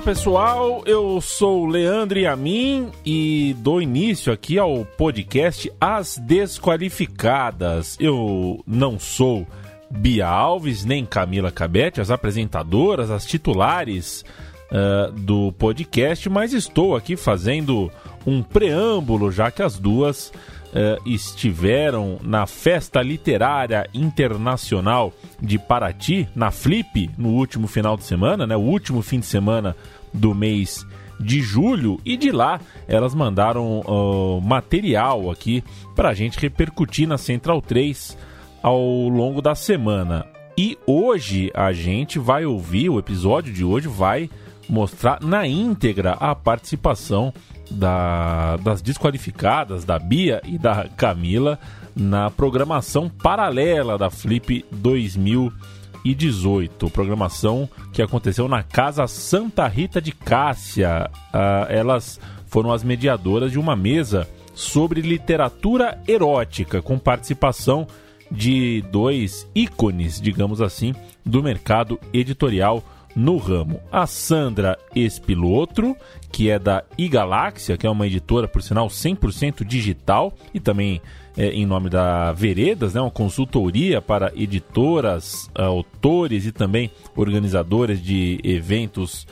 Olá pessoal, eu sou Leandro Amin e dou início aqui ao podcast As Desqualificadas. Eu não sou Bia Alves nem Camila Cabete, as apresentadoras, as titulares uh, do podcast, mas estou aqui fazendo um preâmbulo, já que as duas uh, estiveram na Festa Literária Internacional de Paraty, na Flip, no último final de semana, né, o último fim de semana do mês de julho e de lá elas mandaram uh, material aqui para a gente repercutir na Central 3 ao longo da semana. E hoje a gente vai ouvir, o episódio de hoje vai mostrar na íntegra a participação da, das desqualificadas, da Bia e da Camila, na programação paralela da Flip 2018. Programação que aconteceu na Casa Santa Rita de Cássia. Uh, elas foram as mediadoras de uma mesa sobre literatura erótica, com participação de dois ícones, digamos assim, do mercado editorial no ramo. A Sandra Espilotro, que é da iGaláxia, que é uma editora, por sinal, 100% digital e também é, em nome da Veredas, né, uma consultoria para editoras, autores e também organizadores de eventos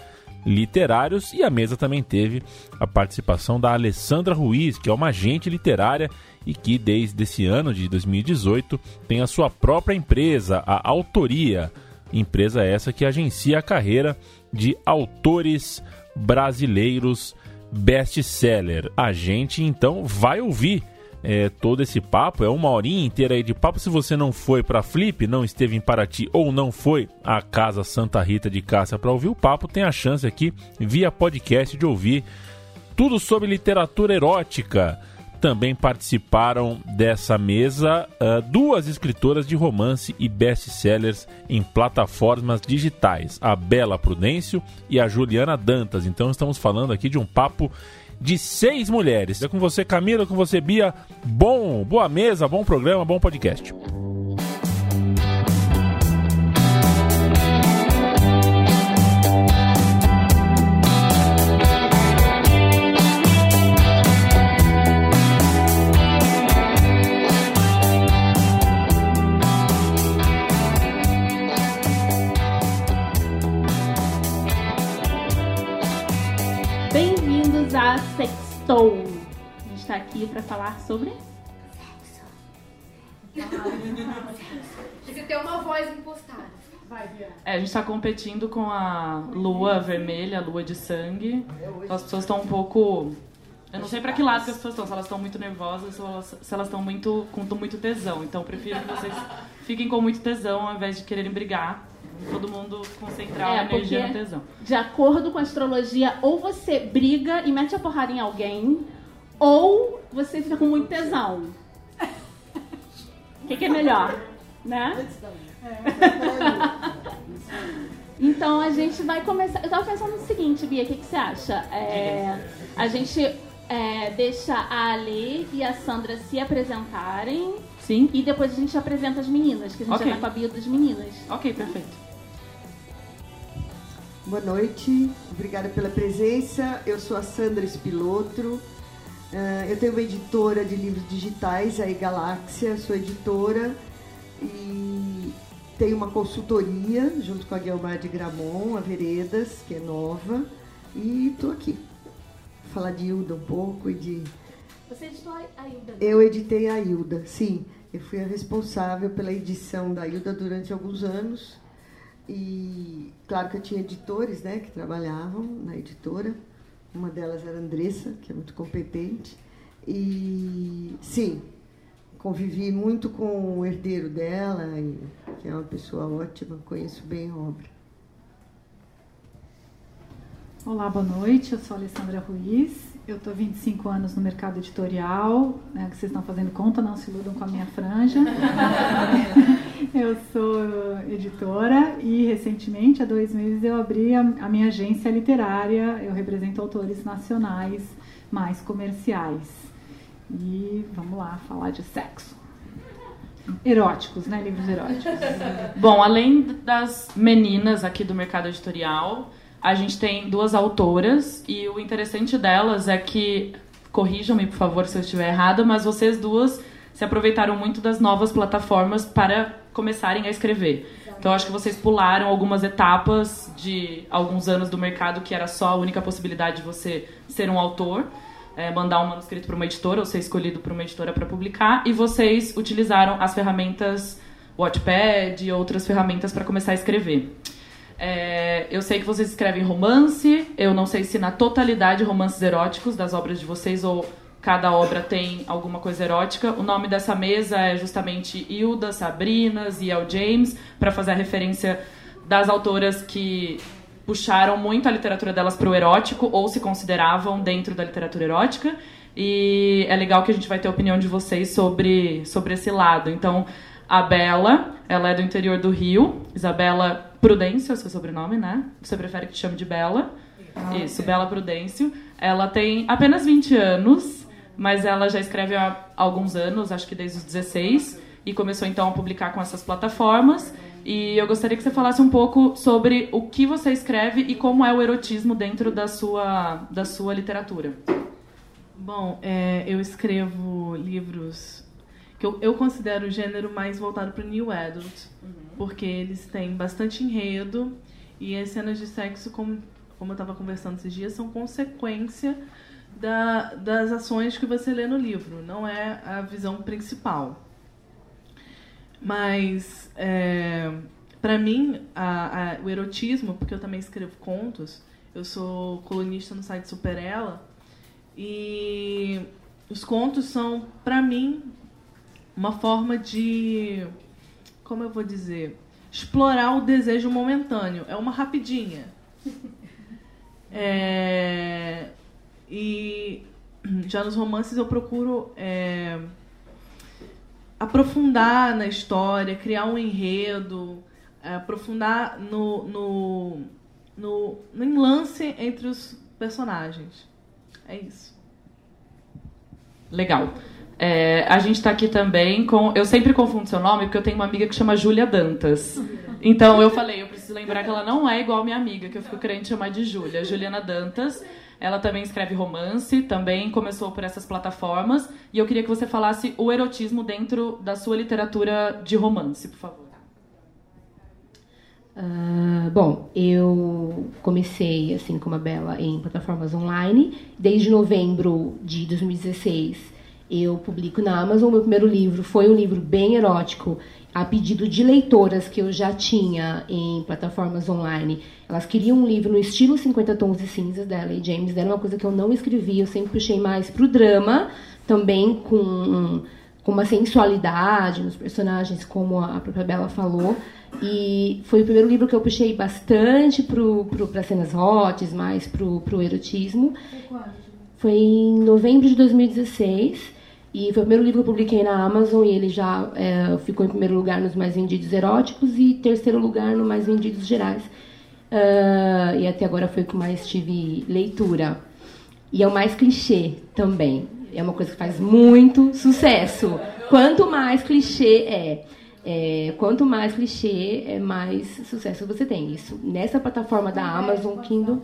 literários. E a mesa também teve a participação da Alessandra Ruiz, que é uma agente literária e que desde esse ano de 2018 tem a sua própria empresa, a Autoria Empresa essa que agencia a carreira de autores brasileiros best-seller. A gente então vai ouvir é, todo esse papo, é uma horinha inteira aí de papo. Se você não foi para Flip, não esteve em Paraty ou não foi à Casa Santa Rita de Cássia para ouvir o papo, tem a chance aqui via podcast de ouvir tudo sobre literatura erótica também participaram dessa mesa uh, duas escritoras de romance e best-sellers em plataformas digitais, a Bela Prudêncio e a Juliana Dantas. Então estamos falando aqui de um papo de seis mulheres. É com você, Camila, com você, Bia. Bom, boa mesa, bom programa, bom podcast. Sextou. A gente está aqui para falar sobre sexo. Você tem uma voz impostada. Vai, É, a gente está competindo com a lua vermelha, a lua de sangue. Então as pessoas estão um pouco. Eu não sei para que lado que as pessoas estão, se elas estão muito nervosas ou se elas estão muito, com muito tesão. Então eu prefiro que vocês fiquem com muito tesão ao invés de quererem brigar todo mundo concentrar é, a energia no tesão. De acordo com a astrologia, ou você briga e mete a porrada em alguém, ou você fica com muito tesão. O que, que, é melhor? Né? então a gente vai começar. Eu tava pensando no seguinte, Bia, o que, que você acha? É, a gente é, deixa a Ali e a Sandra se apresentarem. Sim. E depois a gente apresenta as meninas, que a gente okay. já tá com a Bia das meninas. Ok, perfeito. Boa noite, obrigada pela presença. Eu sou a Sandra Espilotro. Ah, eu tenho uma editora de livros digitais, a Galáxia, sou editora e tenho uma consultoria junto com a Guilmar de Gramont, a Veredas, que é nova, e estou aqui. Vou falar de Hilda um pouco e de. Você editou a Hilda? Eu editei a Hilda, sim. Eu fui a responsável pela edição da Hilda durante alguns anos e claro que eu tinha editores né, que trabalhavam na editora. Uma delas era a Andressa, que é muito competente. E sim, convivi muito com o herdeiro dela, e, que é uma pessoa ótima, conheço bem a obra. Olá, boa noite. Eu sou a Alessandra Ruiz. Eu estou 25 anos no mercado editorial, né, que vocês estão fazendo conta, não se iludam com a minha franja. eu sou editora e recentemente, há dois meses, eu abri a, minha agência literária. Eu represento autores nacionais mais comerciais. E vamos lá falar de sexo. Eróticos, né? Livros eróticos. Bom, além das meninas aqui do mercado editorial, a gente tem duas autoras e o interessante delas é que corrijam-me por favor se eu estiver errada, mas vocês duas se aproveitaram muito das novas plataformas para começarem a escrever. Então acho que vocês pularam algumas etapas de alguns anos do mercado que era só a única possibilidade de você ser um autor, é, mandar um manuscrito para uma editora ou ser escolhido por uma editora para publicar, e vocês utilizaram as ferramentas Wattpad e outras ferramentas para começar a escrever. É, eu sei que vocês escrevem romance, eu não sei se na totalidade romances eróticos das obras de vocês ou cada obra tem alguma coisa erótica. O nome dessa mesa é justamente Hilda, Sabrina, Ziel James, para fazer a referência das autoras que puxaram muito a literatura delas para o erótico ou se consideravam dentro da literatura erótica. E é legal que a gente vai ter a opinião de vocês sobre, sobre esse lado. Então, a Bela, ela é do interior do Rio. Isabela Prudêncio, é o seu sobrenome, né? Você prefere que te chame de Bela? Ah, Isso, Bela Prudêncio. Ela tem apenas 20 anos, mas ela já escreve há alguns anos, acho que desde os 16, e começou então a publicar com essas plataformas. E eu gostaria que você falasse um pouco sobre o que você escreve e como é o erotismo dentro da sua, da sua literatura. Bom, é, eu escrevo livros que eu, eu considero o gênero mais voltado para o new adult, uhum. porque eles têm bastante enredo e as cenas de sexo, como, como eu estava conversando esses dias, são consequência da, das ações que você lê no livro, não é a visão principal. Mas, é, para mim, a, a, o erotismo, porque eu também escrevo contos, eu sou colunista no site Superela, e os contos são, para mim, uma forma de, como eu vou dizer, explorar o desejo momentâneo. É uma rapidinha. É, e já nos romances eu procuro é, aprofundar na história, criar um enredo, é, aprofundar no, no, no, no enlace entre os personagens. É isso. Legal. É, a gente está aqui também com. Eu sempre confundo seu nome porque eu tenho uma amiga que chama Júlia Dantas. Então eu falei, eu preciso lembrar que ela não é igual minha amiga, que eu fico querendo chamar de Júlia. Juliana Dantas. Ela também escreve romance, também começou por essas plataformas. E eu queria que você falasse o erotismo dentro da sua literatura de romance, por favor. Uh, bom, eu comecei, assim como a Bela, em plataformas online. Desde novembro de 2016 eu publico na Amazon. Meu primeiro livro foi um livro bem erótico, a pedido de leitoras que eu já tinha em plataformas online. Elas queriam um livro no estilo 50 Tons de Cinzas da L.A. James. Era uma coisa que eu não escrevi, eu sempre puxei mais pro drama, também com, com uma sensualidade nos personagens, como a própria Bela falou. E foi o primeiro livro que eu puxei bastante para cenas hot, mais pro, pro erotismo. Foi em novembro de 2016. E foi o primeiro livro que eu publiquei na Amazon e ele já é, ficou em primeiro lugar nos mais vendidos eróticos e terceiro lugar no mais vendidos gerais. Uh, e até agora foi o que mais tive leitura. E é o mais clichê também. É uma coisa que faz muito sucesso. Quanto mais clichê é, é quanto mais clichê, é mais sucesso você tem. Isso nessa plataforma da Amazon Kindle.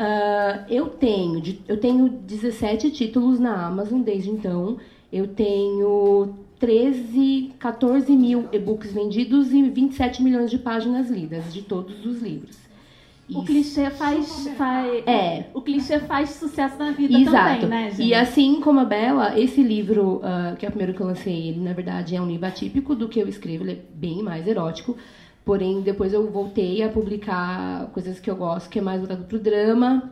Uh, eu tenho eu tenho 17 títulos na Amazon desde então. Eu tenho 13, 14 mil e-books vendidos e 27 milhões de páginas lidas de todos os livros. O clichê faz, faz é. o clichê faz sucesso na vida Exato. também, né, gente? E assim como a Bela, esse livro, uh, que é o primeiro que eu lancei, ele na verdade é um livro atípico do que eu escrevo, ele é bem mais erótico. Porém, depois eu voltei a publicar coisas que eu gosto, que é mais voltado para o drama,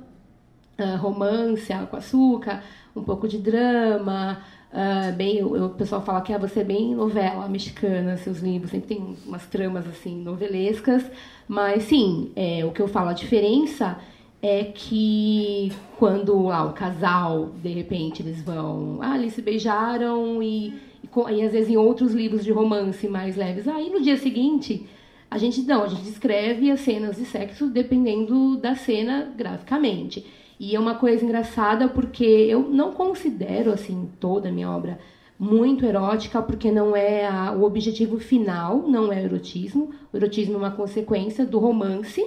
uh, romance, água com açúcar, um pouco de drama. Uh, bem, o, o, pessoal fala que ah, você é bem novela mexicana, seus livros sempre tem umas tramas assim novelescas, mas sim, é, o que eu falo a diferença é que quando ah, o casal de repente eles vão, ah, eles se beijaram e, e, e às vezes em outros livros de romance mais leves, aí ah, no dia seguinte a gente não, a gente descreve as cenas de sexo dependendo da cena graficamente. E é uma coisa engraçada porque eu não considero assim toda a minha obra muito erótica, porque não é a, o objetivo final, não é o erotismo. O erotismo é uma consequência do romance.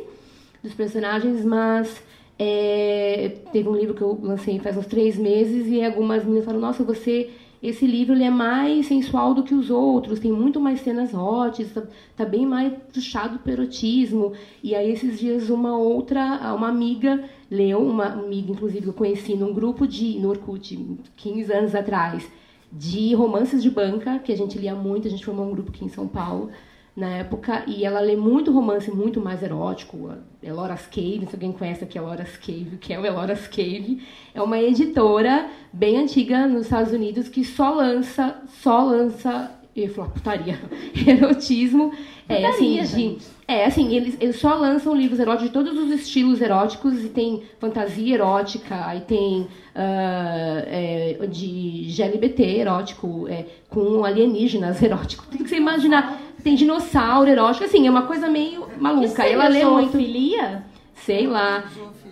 dos personagens, mas é, teve um livro que eu lancei faz uns três meses e algumas meninas falaram: Nossa, você esse livro ele é mais sensual do que os outros, tem muito mais cenas hot, está tá bem mais puxado para erotismo. E aí esses dias uma outra, uma amiga leu, uma amiga inclusive que eu conheci num grupo de no Orkut 15 anos atrás, de romances de banca, que a gente lia muito, a gente formou um grupo aqui em São Paulo na época, e ela lê muito romance muito mais erótico. Elora's Cave, se alguém conhece aqui Elora's Cave, que é o Elora's Cave, é uma editora bem antiga nos Estados Unidos que só lança, só lança, eu ia falar putaria, erotismo, é assim, de, é assim, eles, eles só lançam livros eróticos de todos os estilos eróticos e tem fantasia erótica, aí tem uh, é, de GLBT erótico, é, com alienígenas erótico, tudo que você imaginar tem dinossauro erótico, assim, é uma coisa meio maluca. ela lê muito. Filia? Sei lá.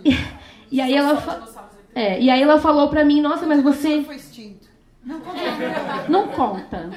E, e aí ela fa... é, e aí ela falou pra mim, nossa, mas você. Foi extinto. Não conta. Não conta.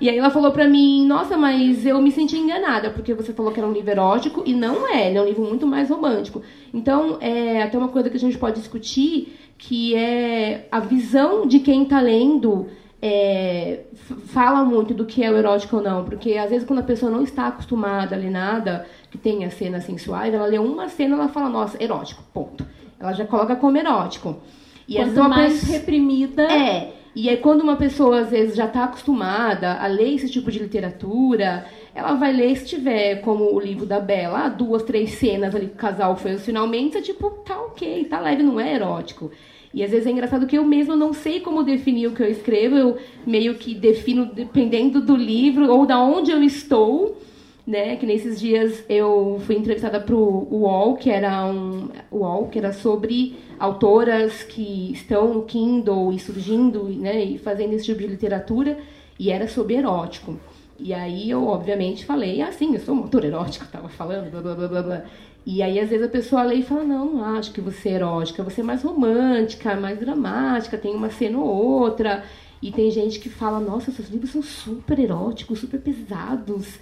E aí ela falou pra mim, nossa, mas eu me senti enganada, porque você falou que era um livro erótico, e não é, ele é um livro muito mais romântico. Então, é até uma coisa que a gente pode discutir, que é a visão de quem está lendo é, fala muito do que é o erótico ou não, porque às vezes quando a pessoa não está acostumada a ler nada que tenha cenas sensuais, ela lê uma cena ela fala, nossa, erótico, ponto. Ela já coloca como erótico. E Quanto mais pessoa... reprimida... É, e aí quando uma pessoa às vezes já está acostumada a ler esse tipo de literatura, ela vai ler se tiver como o livro da Bela, duas, três cenas ali que o casal fez finalmente, é tipo, tá ok, tá leve, não é erótico. E às vezes é engraçado que eu mesma não sei como definir o que eu escrevo, eu meio que defino dependendo do livro ou da onde eu estou, né? Que nesses dias eu fui entrevistada para o UOL, que era um UOL, que era sobre autoras que estão no Kindle e surgindo, né, e fazendo esse tipo de literatura, e era sobre erótico. E aí eu, obviamente, falei, ah, sim, eu sou um autor erótico, estava falando, blá, blá, blá, blá. E aí, às vezes, a pessoa lê e fala, não, não acho que você é erótica, você é mais romântica, mais dramática, tem uma cena ou outra. E tem gente que fala, nossa, seus livros são super eróticos, super pesados.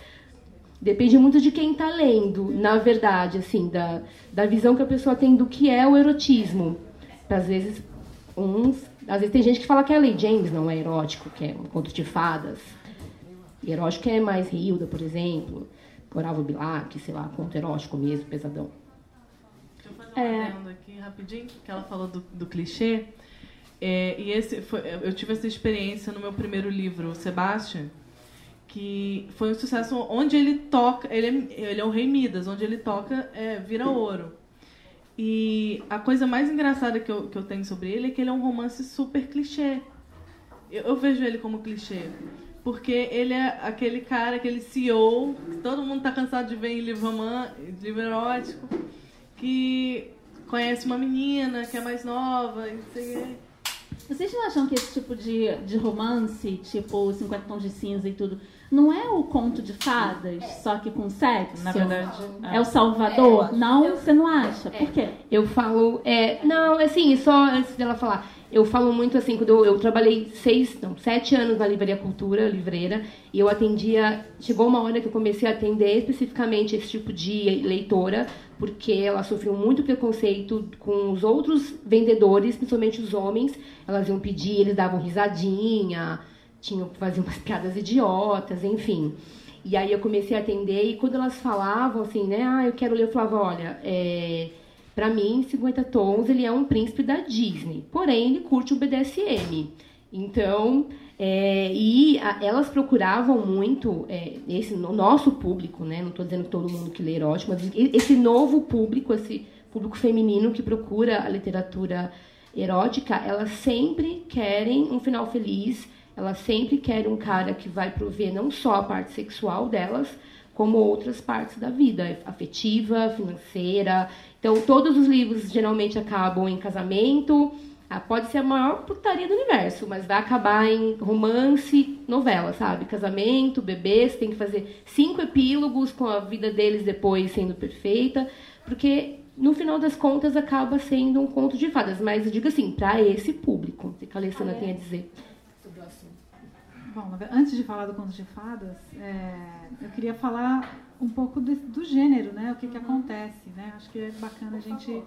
Depende muito de quem está lendo, na verdade, assim, da, da visão que a pessoa tem do que é o erotismo. Às vezes, uns. Às vezes tem gente que fala que a Lei James não é erótico, que é um conto de fadas. E erótico é mais Hilda, por exemplo. Orava Bilac, sei lá, conto erótico mesmo, pesadão. Deixa eu fazer uma é... aqui rapidinho, que ela falou do, do clichê. É, e esse foi, eu tive essa experiência no meu primeiro livro, Sebastian, que foi um sucesso onde ele toca, ele é, ele é o rei Midas, onde ele toca é, vira ouro. E a coisa mais engraçada que eu, que eu tenho sobre ele é que ele é um romance super clichê. Eu, eu vejo ele como clichê porque ele é aquele cara, aquele CEO, que todo mundo tá cansado de ver em livro romântico, livro erótico, que conhece uma menina que é mais nova, e sei Vocês não acham que esse tipo de, de romance, tipo 50 tons de cinza e tudo, não é o conto de fadas, é. só que com sexo? Na verdade. É, é o Salvador? É, não, você não acha? Por quê? Eu falo. É, não, assim, só antes dela falar eu falo muito assim, quando eu, eu, trabalhei seis, não, sete anos na Livraria Cultura, livreira, e eu atendia. Chegou uma hora que eu comecei a atender especificamente esse tipo de leitora, porque ela sofreu muito preconceito com os outros vendedores, principalmente os homens. Elas iam pedir, eles davam risadinha, tinham faziam umas piadas idiotas, enfim. E aí eu comecei a atender, e quando elas falavam assim, né, ah, eu quero ler, eu falava, olha, é para mim, 50 Tons ele é um príncipe da Disney, porém ele curte o BDSM. Então, é, e a, elas procuravam muito é, esse no nosso público, né? Não estou dizendo todo mundo que lê erótico, mas esse novo público, esse público feminino que procura a literatura erótica, elas sempre querem um final feliz. Elas sempre querem um cara que vai prover não só a parte sexual delas, como outras partes da vida, afetiva, financeira. Então, todos os livros geralmente acabam em casamento. Ah, pode ser a maior putaria do universo, mas vai acabar em romance, novela, sabe? Casamento, bebês, tem que fazer cinco epílogos com a vida deles depois sendo perfeita, porque no final das contas acaba sendo um conto de fadas. Mas eu digo assim, para esse público, o que a Alessandra ah, é? tem a dizer. Bom, antes de falar do conto de fadas, é, eu queria falar um pouco do, do gênero, né? O que, que acontece, né? Acho que é bacana a gente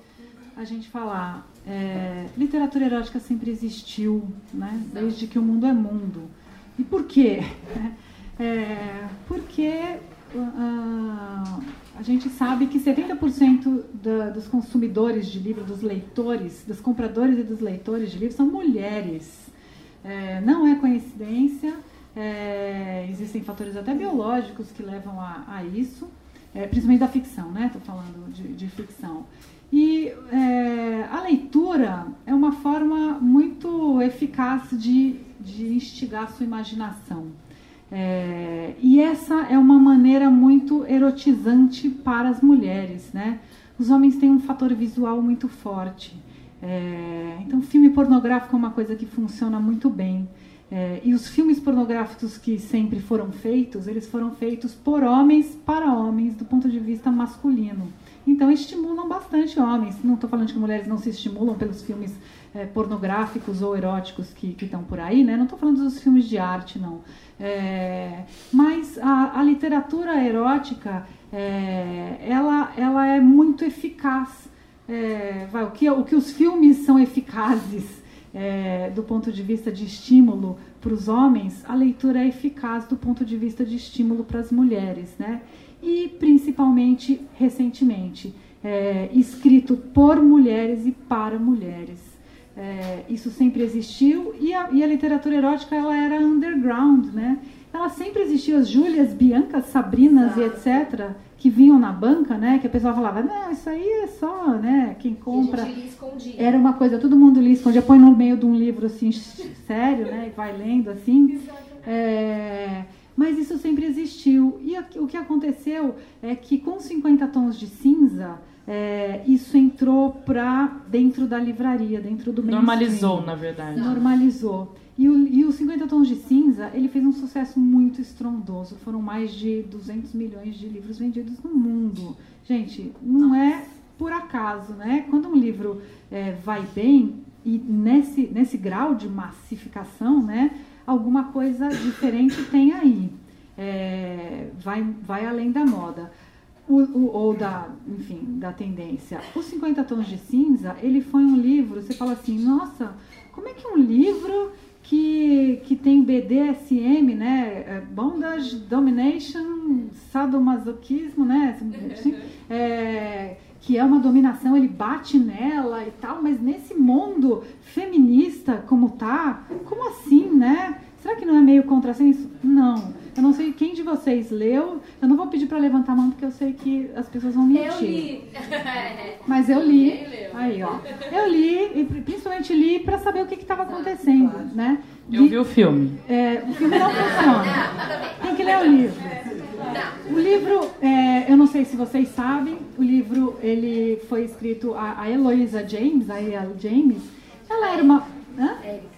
a gente falar. É, literatura erótica sempre existiu, né? Desde que o mundo é mundo. E por quê? É, porque uh, a gente sabe que 70% da, dos consumidores de livros, dos leitores, dos compradores e dos leitores de livros são mulheres. É, não é coincidência, é, existem fatores até biológicos que levam a, a isso, é, principalmente da ficção, né? Estou falando de, de, ficção. E é, a leitura é uma forma muito eficaz de, de instigar a sua imaginação. É, e essa é uma maneira muito erotizante para as mulheres, né? Os homens têm um fator visual muito forte. É, então, filme pornográfico é uma coisa que funciona muito bem. É, e os filmes pornográficos que sempre foram feitos, eles foram feitos por homens para homens, do ponto de vista masculino. Então, estimulam bastante homens. Não estou falando que mulheres não se estimulam pelos filmes é, pornográficos ou eróticos que estão por aí, né? Não estou falando dos filmes de arte, não. É, mas a, a, literatura erótica, é, ela, ela é muito eficaz. É, vai, o, que, o que os filmes são eficazes é, do ponto de vista de estímulo para os homens, a leitura é eficaz do ponto de vista de estímulo para as mulheres, né? E principalmente recentemente, é, escrito por mulheres e para mulheres. É, isso sempre existiu e a, e a, literatura erótica ela era underground, né? Ela sempre existiu, as Júlias, Biancas, Sabrinas e etc., que vinham na banca, né? Que a pessoa falava, não, isso aí é só, né? Quem compra. Era uma coisa, todo mundo lia, escondia, põe no meio de um livro assim, sério, né? E vai lendo assim. É, mas isso sempre existiu. E o que aconteceu é que com 50 tons de cinza, é, isso entrou para dentro da livraria, dentro do Normalizou, na verdade. Normalizou. E o, e o 50 Tons de Cinza, ele fez um sucesso muito estrondoso. Foram mais de 200 milhões de livros vendidos no mundo. Gente, não é por acaso, né? Quando um livro é, vai bem, e nesse, nesse grau de massificação, né? Alguma coisa diferente tem aí. É, vai, vai além da moda o, o, ou da, enfim, da tendência. Os 50 Tons de Cinza, ele foi um livro, você fala assim, nossa, como é que um livro que, que tem BDSM, né, é, bondage, domination, sadomasoquismo, né, assim, é, que é uma dominação, ele bate nela e tal, mas nesse mundo feminista como tá, como assim, né? Será que não é meio contrassenso? Não. Eu não sei quem de vocês leu. Eu não vou pedir para levantar a mão porque eu sei que as pessoas vão mentir. Eu li. Mas eu li. Aí, ó. Eu li e principalmente li para saber o que estava acontecendo, claro. né? Eu vi o filme. É, o filme não funciona. Tem que ler o livro. O livro, é, eu não sei se vocês sabem, o livro ele foi escrito a, a Eloisa James, a E.L. James. Ela era uma Hã?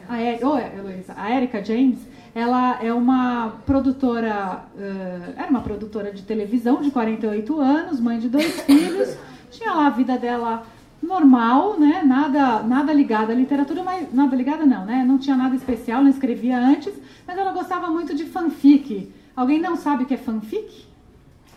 A, Érica. oh, Heloísa. a Erika James, ela é uma produtora, uh, era uma produtora de televisão de 48 anos, mãe de dois filhos, tinha lá a vida dela normal, né? Nada, nada ligada à literatura, mas nada ligada não, né? Não tinha nada especial, não escrevia antes, mas ela gostava muito de fanfic. Alguém não sabe o que é fanfic?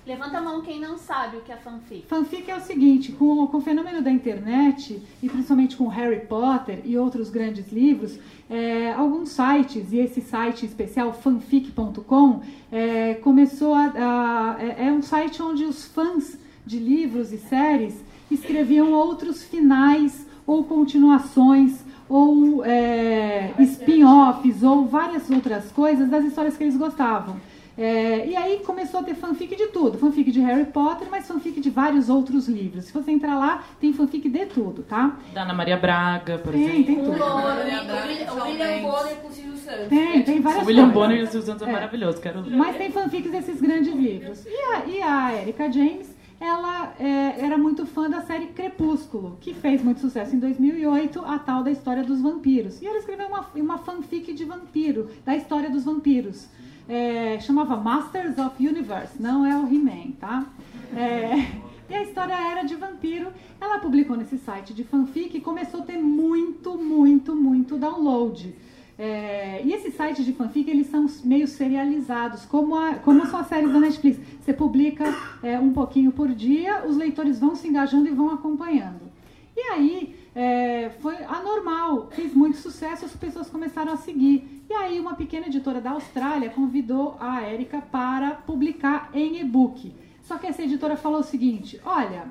Levanta a mão quem não sabe o que é fanfic. Fanfic é o seguinte, com, com o fenômeno da internet, e principalmente com Harry Potter e outros grandes livros, é, alguns sites, e esse site especial, fanfic.com, é, começou a, a, é, é um site onde os fãs de livros e séries escreviam outros finais ou continuações ou é, spin-offs ou várias outras coisas das histórias que eles gostavam. É, e aí começou a ter fanfic de tudo. Fanfic de Harry Potter, mas fanfic de vários outros livros. Se você entrar lá, tem fanfic de tudo, tá? Da Ana Maria Braga, por tem, exemplo. Tem, tudo. O William Bonner com o Silvio Santos. Tem, tem várias O William Bonner e o Silvio Santos é, é maravilhoso, quero ler. Mas tem fanfics desses grandes livros. E a, e a Erika James, ela é, era muito fã da série Crepúsculo, que fez muito sucesso em 2008, a tal da história dos vampiros. E ela escreveu uma, uma fanfic de vampiro, da história dos vampiros é, chamava Masters of Universe, não é o He-Man, tá? É, e a história era de vampiro. Ela publicou nesse site de fanfic e começou a ter muito, muito, muito download. É, e esses sites de fanfic, eles são meio serializados, como, a, como são as séries da Netflix. Você publica é, um pouquinho por dia, os leitores vão se engajando e vão acompanhando. E aí, é, foi anormal, fez muito sucesso, as pessoas começaram a seguir. E aí, uma pequena editora da Austrália convidou a Érica para publicar em e-book. Só que essa editora falou o seguinte: olha,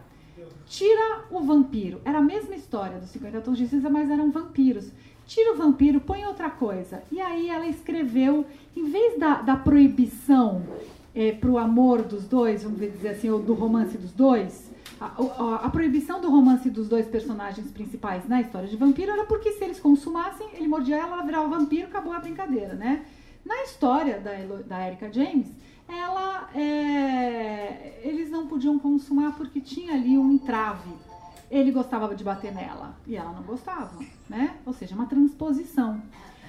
tira o vampiro. Era a mesma história dos 50 Tons de Cinza, mas eram vampiros tira o vampiro, põe outra coisa. E aí ela escreveu, em vez da, da proibição é, para o amor dos dois, vamos dizer assim, ou do romance dos dois, a, a, proibição do romance dos dois personagens principais na história de vampiro era porque se eles consumassem, ele mordia ela, ela virava vampiro, acabou a brincadeira, né? Na história da, da Erika James, ela, é, eles não podiam consumar porque tinha ali um entrave ele gostava de bater nela e ela não gostava, né? Ou seja, uma transposição.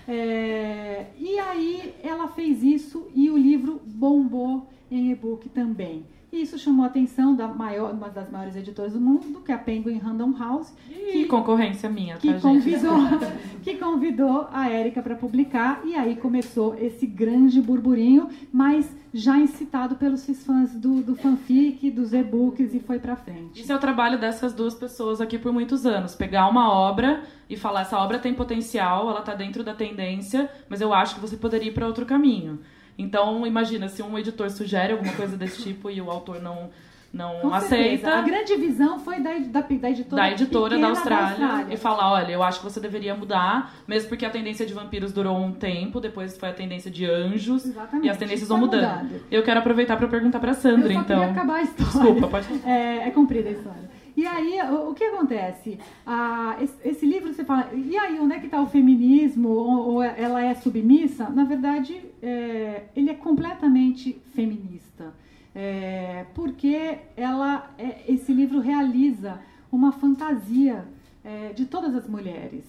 É, e aí ela fez isso e o livro bombou em e-book também. Isso chamou a atenção da maior, uma das maiores editoras do mundo, que é a Penguin Random House. Que, concorrência minha, que tá, convidou, que convidou a Érica para publicar. E aí começou esse grande burburinho, mas já incitado pelos fãs do, do fanfic, dos e-books e foi para frente. Esse é o trabalho dessas duas pessoas aqui por muitos anos. Pegar uma obra e falar, essa obra tem potencial, ela está dentro da tendência, mas eu acho que você poderia ir para outro caminho. Então, imagina, se um editor sugere alguma coisa desse tipo e o autor não, não Com aceita. Certeza. A grande visão foi da, da, da editora, da editora da Austrália, da Austrália, e falar: olha, eu acho que você deveria mudar, mesmo porque a tendência de vampiros durou um tempo, depois foi a tendência de anjos, Exatamente. e as tendências vão mudando. mudando. Eu quero aproveitar para perguntar para Sandra, eu então. acabar a história. Desculpa, pode é, é comprida a história. E aí, o, o que acontece? Ah, esse, esse, livro você fala, e aí, onde é que está o feminismo? Ou, ou, ela é submissa? Na verdade, é, ele é completamente feminista. É, porque ela, é, esse livro realiza uma fantasia é, de todas as mulheres.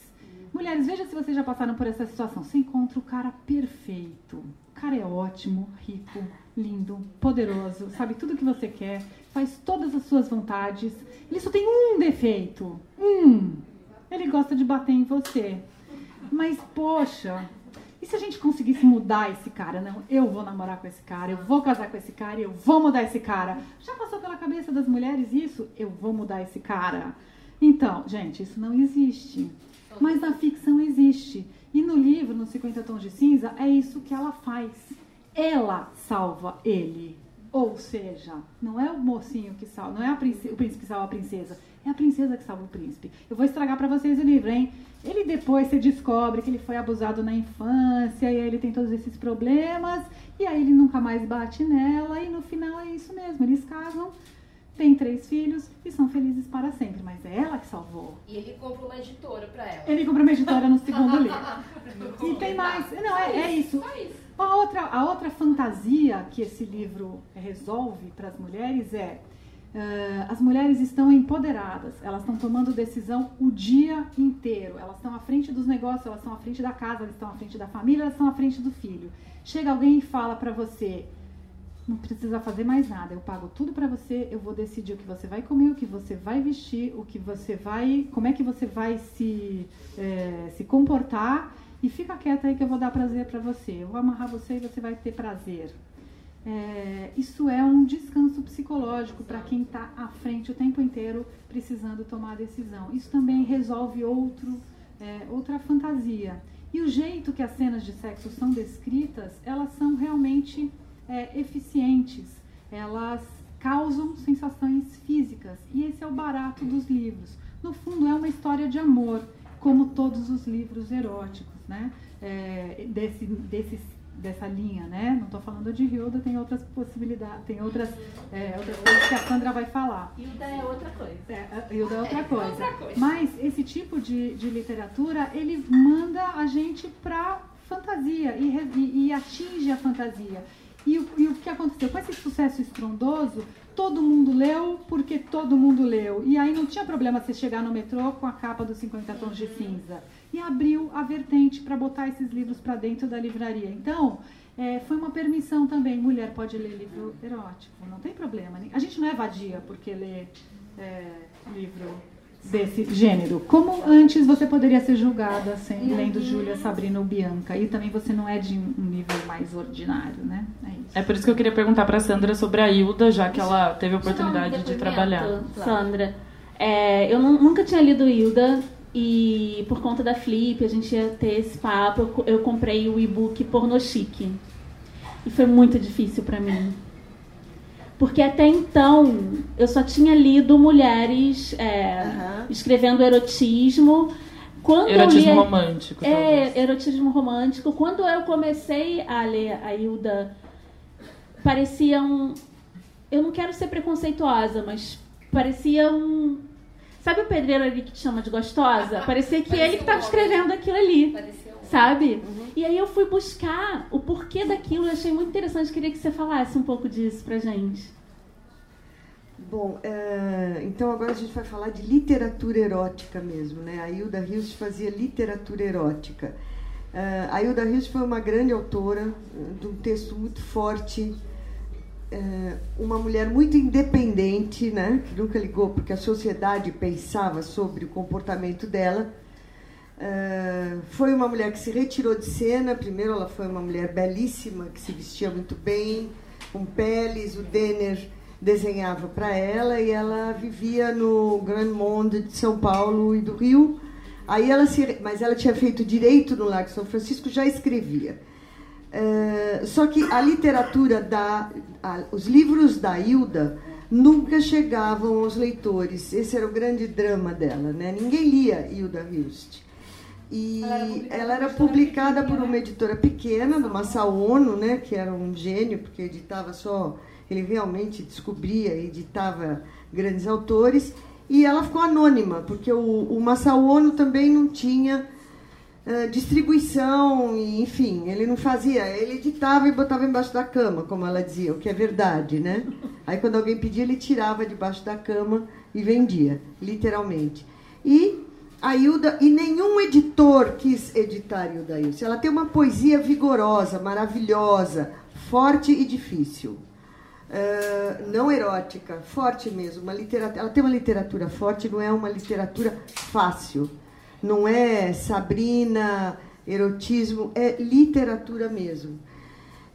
Mulheres, veja se vocês já passaram por essa situação. Você encontra o cara perfeito. O cara é ótimo, rico, lindo, poderoso, sabe tudo que você quer, faz todas as suas vontades. Ele só tem um defeito. Um. Ele gosta de bater em você. Mas, poxa, e se a gente conseguisse mudar esse cara? Não, eu vou namorar com esse cara, eu vou casar com esse cara, eu vou mudar esse cara. Já passou pela cabeça das mulheres isso? Eu vou mudar esse cara. Então, gente, isso não existe. Mas na ficção existe. E no livro, no 50 Tons de Cinza, é isso que ela faz. Ela salva ele. Ou seja, não é o mocinho que salva, não é o príncipe que salva a princesa, é a princesa que salva o príncipe. Eu vou estragar para vocês o livro, hein? Ele depois se descobre que ele foi abusado na infância e aí ele tem todos esses problemas e aí ele nunca mais bate nela e no final é isso mesmo, eles casam, têm três filhos e são felizes para sempre, mas é ela que salvou. E ele compra uma editora para ela. Ele compra uma editora no segundo livro. e tem mais, não, é, é isso. Só isso. A outra, a outra fantasia que esse livro resolve para as mulheres é uh, as mulheres estão empoderadas, elas estão tomando decisão o dia inteiro, elas estão à frente dos negócios, elas estão à frente da casa, elas estão à frente da família, elas estão à frente do filho. Chega alguém e fala para você, não precisa fazer mais nada, eu pago tudo para você, eu vou decidir o que você vai comer, o que você vai vestir, o que você vai, como é que você vai se, é, se comportar e fica quieta aí que eu vou dar prazer para você. Eu vou amarrar você e você vai ter prazer. É, isso é um descanso psicológico para quem está à frente o tempo inteiro precisando tomar a decisão. Isso também resolve outro, é, outra fantasia. E o jeito que as cenas de sexo são descritas, elas são realmente é, eficientes. Elas causam sensações físicas. E esse é o barato dos livros. No fundo, é uma história de amor, como todos os livros eróticos né? É, desse, desse, dessa linha, né? Não estou falando de Hilda, tem outras possibilidades, tem outras, é, outras coisas que a Sandra vai falar. Hilda é outra coisa. É, Hilda é outra, é coisa. outra coisa. Mas esse tipo de, de literatura, ele manda a gente para fantasia e, e, e, atinge a fantasia. E o, e o que aconteceu? Com esse sucesso estrondoso, todo mundo leu porque todo mundo leu. E aí não tinha problema você chegar no metrô com a capa dos 50 tons de cinza e abriu a vertente para botar esses livros para dentro da livraria. Então, é, foi uma permissão também. Mulher pode ler livro erótico, não tem problema. A gente não é vadia porque lê é, livro desse gênero. Como antes você poderia ser julgada assim, lendo Júlia, Sabrina ou Bianca, e também você não é de um nível mais ordinário, né? É, isso. é por isso que eu queria perguntar para Sandra sobre a Hilda, já que ela teve a oportunidade de trabalhar. Sandra, é, eu nunca tinha lido Hilda e por conta da Flip a gente ia ter esse papo. Eu, eu comprei o e-book Porno Chique e foi muito difícil para mim porque até então eu só tinha lido mulheres é, uhum. escrevendo erotismo. Quando erotismo li, romântico. É, talvez. erotismo romântico. Quando eu comecei a ler a Hilda, parecia um. Eu não quero ser preconceituosa, mas parecia um. Sabe o pedreiro ali que te chama de gostosa? Parecia que Parecia ele que estava escrevendo aquilo ali. Parecia sabe? Uhum. E aí eu fui buscar o porquê daquilo, eu achei muito interessante, queria que você falasse um pouco disso pra gente. Bom, é, então agora a gente vai falar de literatura erótica mesmo, né? A Hilda Hilst fazia literatura erótica. É, a Hilda Hilst foi uma grande autora de um texto muito forte, é, uma mulher muito independente, né? Que nunca ligou porque a sociedade pensava sobre o comportamento dela Uh, foi uma mulher que se retirou de cena. Primeiro, ela foi uma mulher belíssima, que se vestia muito bem, com peles. O Denner desenhava para ela e ela vivia no Grand Monde de São Paulo e do Rio. Aí ela se, mas ela tinha feito direito no Lago São Francisco, já escrevia. Uh, só que a literatura da, a, os livros da Hilda nunca chegavam aos leitores. Esse era o grande drama dela, né? Ninguém lia Hilda Hilst. E ela era publicada, por uma editora pequena, do Massaono, né, que era um gênio, porque editava só. Ele realmente descobria e editava grandes autores. E ela ficou anônima, porque o, o Massaono também não tinha uh, distribuição, e, enfim, ele não fazia. Ele editava e botava embaixo da cama, como ela dizia, o que é verdade, né? Aí quando alguém pedia, ele tirava debaixo da cama e vendia, literalmente. E a Hilda, e nenhum editor quis editar a Ilse. Ela tem uma poesia vigorosa, maravilhosa, forte e difícil. Uh, não erótica, forte mesmo. Uma literatura, ela tem uma literatura forte, não é uma literatura fácil. Não é Sabrina, erotismo, é literatura mesmo.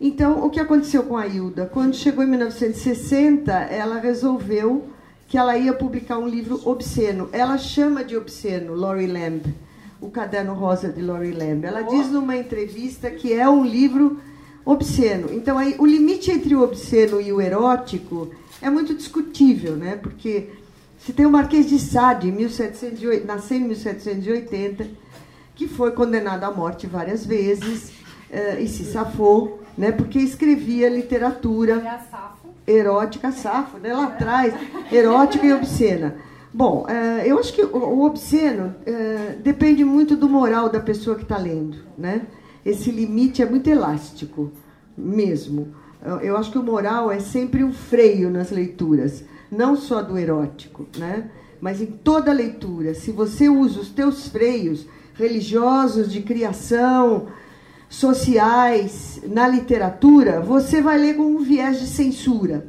Então, o que aconteceu com a Hilda? Quando chegou em 1960, ela resolveu que ela ia publicar um livro obsceno. Ela chama de obsceno Lori Lamb, o Caderno Rosa de Lori Lamb. Ela diz numa entrevista que é um livro obsceno. Então, aí, o limite entre o obsceno e o erótico é muito discutível, né? Porque se tem o Marquês de Sade, 1708, nasceu em 1780, que foi condenado à morte várias vezes uh, e se safou, né? Porque escrevia literatura erótica safo, né? lá atrás, erótica e obscena. Bom, uh, eu acho que o, obsceno uh, depende muito do moral da pessoa que está lendo. Né? Esse limite é muito elástico, mesmo. Eu acho que o moral é sempre um freio nas leituras, não só do erótico, né? mas em toda leitura. Se você usa os teus freios religiosos de criação, sociais na literatura, você vai ler com um viés de censura.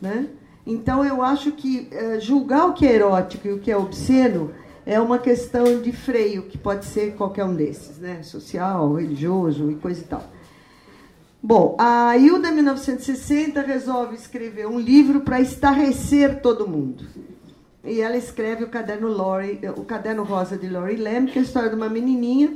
Né? Então, eu acho que uh, julgar o que é erótico e o que é obsceno é uma questão de freio, que pode ser qualquer um desses, né? social, religioso e coisa e tal. Bom, a Hilda, em 1960, resolve escrever um livro para estarrecer todo mundo. E ela escreve o caderno, Lori, o caderno rosa de Lori Lamb, que é a história de uma menininha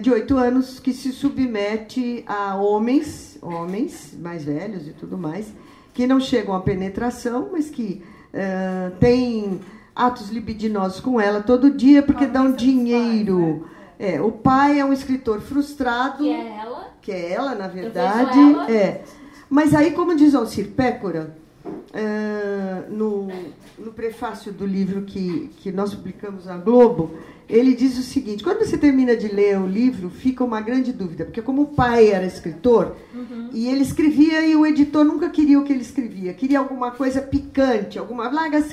de oito anos que se submete a homens, homens mais velhos e tudo mais, que não chegam à penetração, mas que uh, têm atos libidinosos com ela todo dia porque dão dinheiro. Né? É, o pai é um escritor frustrado. Que é ela. Que é ela, na verdade. Ela. É. Mas aí, como diz Alcir Pécora, uh, no, no prefácio do livro que, que nós publicamos na Globo, ele diz o seguinte: quando você termina de ler o livro, fica uma grande dúvida, porque como o pai era escritor uhum. e ele escrevia e o editor nunca queria o que ele escrevia, queria alguma coisa picante, alguma larga.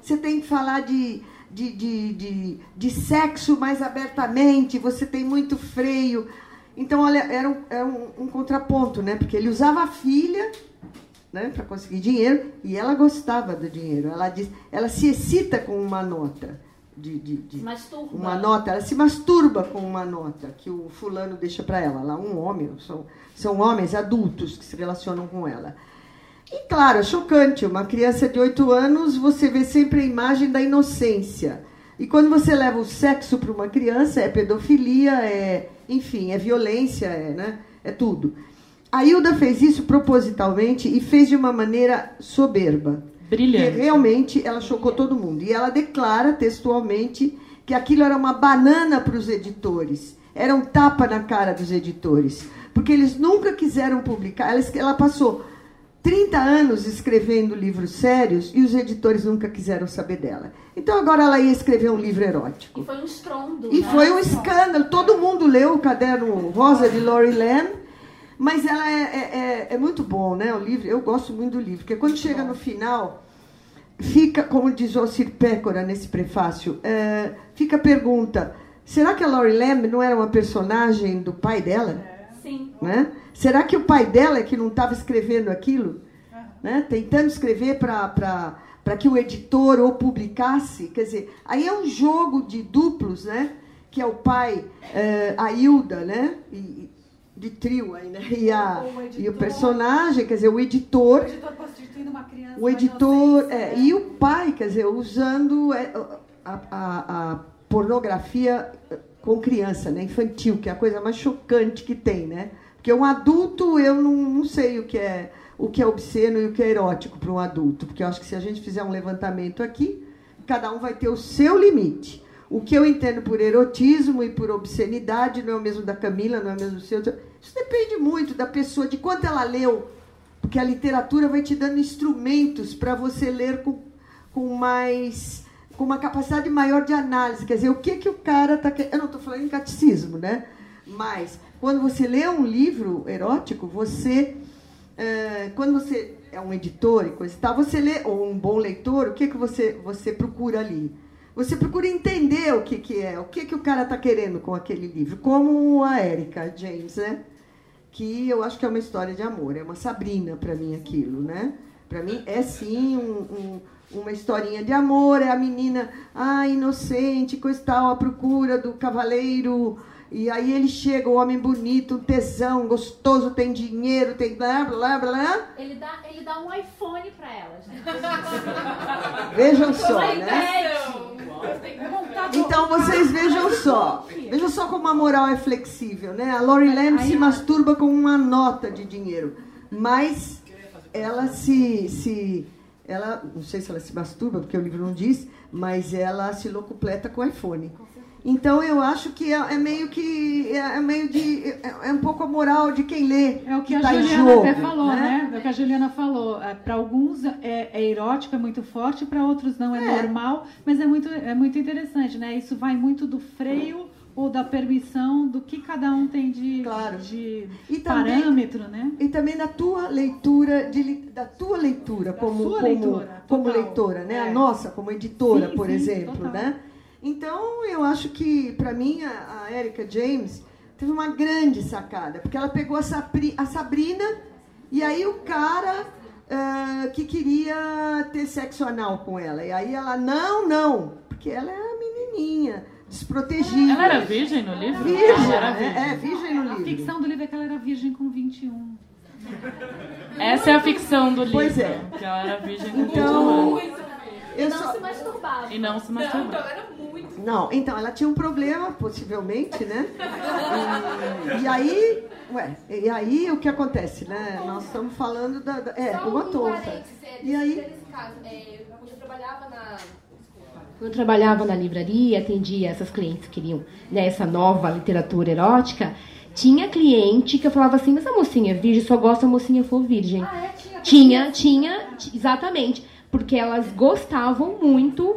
Você tem que falar de, de, de, de, de sexo mais abertamente, você tem muito freio. Então, olha, era um, era um, um contraponto, né? Porque ele usava a filha né, para conseguir dinheiro, e ela gostava do dinheiro. Ela diz, ela se excita com uma nota. De, de, de uma nota, ela se masturba com uma nota que o fulano deixa para ela. Lá um homem, são, são homens adultos que se relacionam com ela. E claro, é chocante. Uma criança de 8 anos, você vê sempre a imagem da inocência. E quando você leva o sexo para uma criança, é pedofilia, é, enfim, é violência, é, né? é tudo. A Hilda fez isso propositalmente e fez de uma maneira soberba. Brilhante. Que realmente ela chocou todo mundo. E ela declara textualmente que aquilo era uma banana para os editores. Era um tapa na cara dos editores. Porque eles nunca quiseram publicar. Ela, ela passou 30 anos escrevendo livros sérios e os editores nunca quiseram saber dela. Então agora ela ia escrever um livro erótico. E foi um estrondo. E né? foi um escândalo. Todo mundo leu o caderno Rosa de Laurie Lamb, mas ela é, é, é, é muito bom, né? O livro, eu gosto muito do livro, porque quando chega no final, fica, como diz o Alcir Pécora nesse prefácio, é, fica a pergunta: será que a Laurie Lamb não era uma personagem do pai dela? Sim. Né? Será que o pai dela é que não estava escrevendo aquilo? Né? Tentando escrever para que o editor ou publicasse? Quer dizer, aí é um jogo de duplos, né? que é o pai, eh, a Hilda, né? E, de trio aí, né? E, a, O editor. e o personagem, quer dizer, o editor O editor prostituindo uma criança. o editor inocência, é, e o pai, quer dizer, usando é, a, a- a pornografia eh, com criança, né, infantil, que é a coisa mais chocante que tem, né? Porque um adulto, eu não, não sei o que é o que é obsceno e o que é erótico para um adulto, porque eu acho que se a gente fizer um levantamento aqui, cada um vai ter o seu limite. O que eu entendo por erotismo e por obscenidade não é o mesmo da Camila, não é o mesmo do seu. Isso depende muito da pessoa, de quanto ela leu, porque a literatura vai te dando instrumentos para você ler com, com mais com uma capacidade maior de análise, quer dizer, o que que o cara está querendo. Eu não estou falando em catecismo, né? Mas quando você lê um livro erótico, você eh, quando você é um editor e coisa e tal, você lê ou um bom leitor, o que que você você procura ali? Você procura entender o que que é, o que que o cara está querendo com aquele livro, como a Erika James, né? que eu acho que é uma história de amor, é uma Sabrina para mim aquilo, né? Para mim é sim um- um- uma historinha de amor, é a menina, ah, inocente, coisa tal, à procura do cavaleiro, e aí ele chega, o homem bonito, um tesão, gostoso, tem dinheiro, tem blá, blá, blá, Ele dá, ele dá um iPhone pra ela, gente. vejam só, Um né? Então vocês vejam só, vejam só como a moral é flexível, né? A Lori Lamb se masturba com uma nota de dinheiro, mas ela se, se, ela, não sei se ela se masturba porque o livro não diz, mas ela se locupleta com iPhone. Então eu acho que é, é meio que é, é meio de é, é um pouco a moral de quem lê É o que a tá Juliana jogo, até falou, né? É o que a Juliana falou. Para alguns é, é erótico, é muito forte, para outros não é, É. normal, mas é muito, é muito interessante, né? Isso vai muito do freio ou da permissão do que cada um tem de, Claro. de E também- parâmetro, né? E também da tua leitura, de, da tua leitura como, sua como, leitura, como leitora, né? É. A nossa como editora, Sim, por sim, exemplo, total. né? Então, eu acho que, para mim, a, a Erika James teve uma grande sacada, porque ela pegou a, Sapri- a Sabrina e aí o cara ah, que queria ter sexo anal com ela. E aí ela, não, não, porque ela é a menininha, desprotegida. Ela era virgem no livro? Virgem, Ela era é, é, virgem no A livro. ficção do livro é que ela era virgem com 21. Essa é a ficção do livro. Pois é. Que ela era virgem com Então, 21 anos. Eu Não só- se masturbava. E não se Não, então masturbava. era muito. Não, então ela tinha um problema, possivelmente, né? E, e aí, ué, e aí o que acontece, né? Nós estamos falando da. da- é, Só uma um parênteses, é, E aí? Nesse caso, é, eu trabalhava na. Desculpa. Quando eu trabalhava na livraria, atendia essas clientes que queriam né, essa nova literatura erótica, tinha cliente que eu falava assim, mas a mocinha é virgem só gosta se a mocinha for virgem. Ah, é? Tinha. Tinha, tinha, exatamente. Porque elas gostavam muito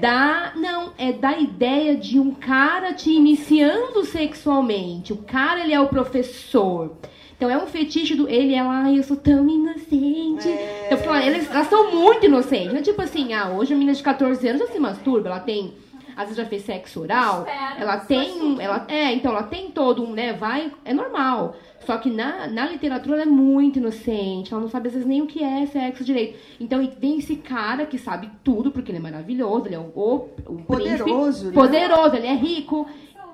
da. Não, é da ideia de um cara te iniciando sexualmente. O cara, ele é o professor. Então é um fetiche do ele, ela, ai, eu sou tão inocente. É. Então, elas, elas são muito inocentes. Não é tipo assim, ah, hoje a menina de 14 anos já se masturba, ela tem às vezes já fez sexo oral, ela tem, ela é, então ela tem todo um, né, vai, é normal. Só que na, na literatura ela é muito inocente, ela não sabe às vezes nem o que é sexo direito. Então vem esse cara que sabe tudo, porque ele é maravilhoso, ele é o, o, o Poderoso, príncipe, né? poderoso, ele é rico.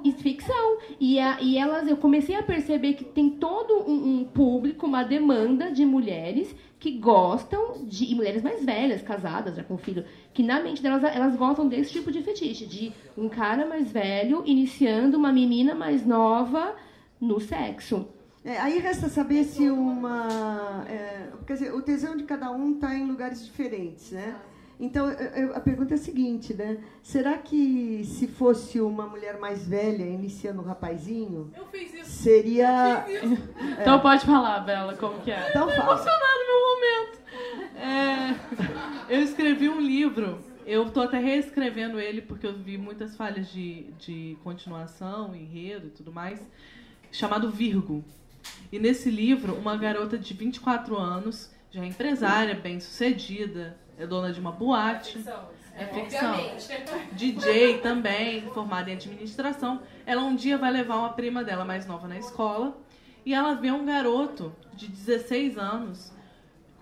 E ficção. E, a, e elas, eu comecei a perceber que tem todo um, um público, uma demanda de mulheres que gostam de. E mulheres mais velhas, casadas, já com filho, que na mente delas elas gostam desse tipo de fetiche, de um cara mais velho iniciando uma menina mais nova no sexo. É, aí resta saber se uma. é, quer dizer, o tesão de cada um está em lugares diferentes, né? Então, eu- eu- a pergunta é a seguinte, né? Será que se fosse uma mulher mais velha iniciando um rapazinho, Eu fiz isso. seria. Então pode falar, Bela, como que é. Então fala. emocionado no meu momento. É, eu escrevi um livro. Eu tô até reescrevendo ele porque eu vi muitas falhas de, de continuação, enredo e tudo mais, chamado Virgo. E nesse livro, uma garota de 24 anos, já é empresária, bem sucedida, é dona de uma boate. É ficção. DJ também, formada em administração. Ela um dia vai levar uma prima dela mais nova na escola e ela vê um garoto de 16 anos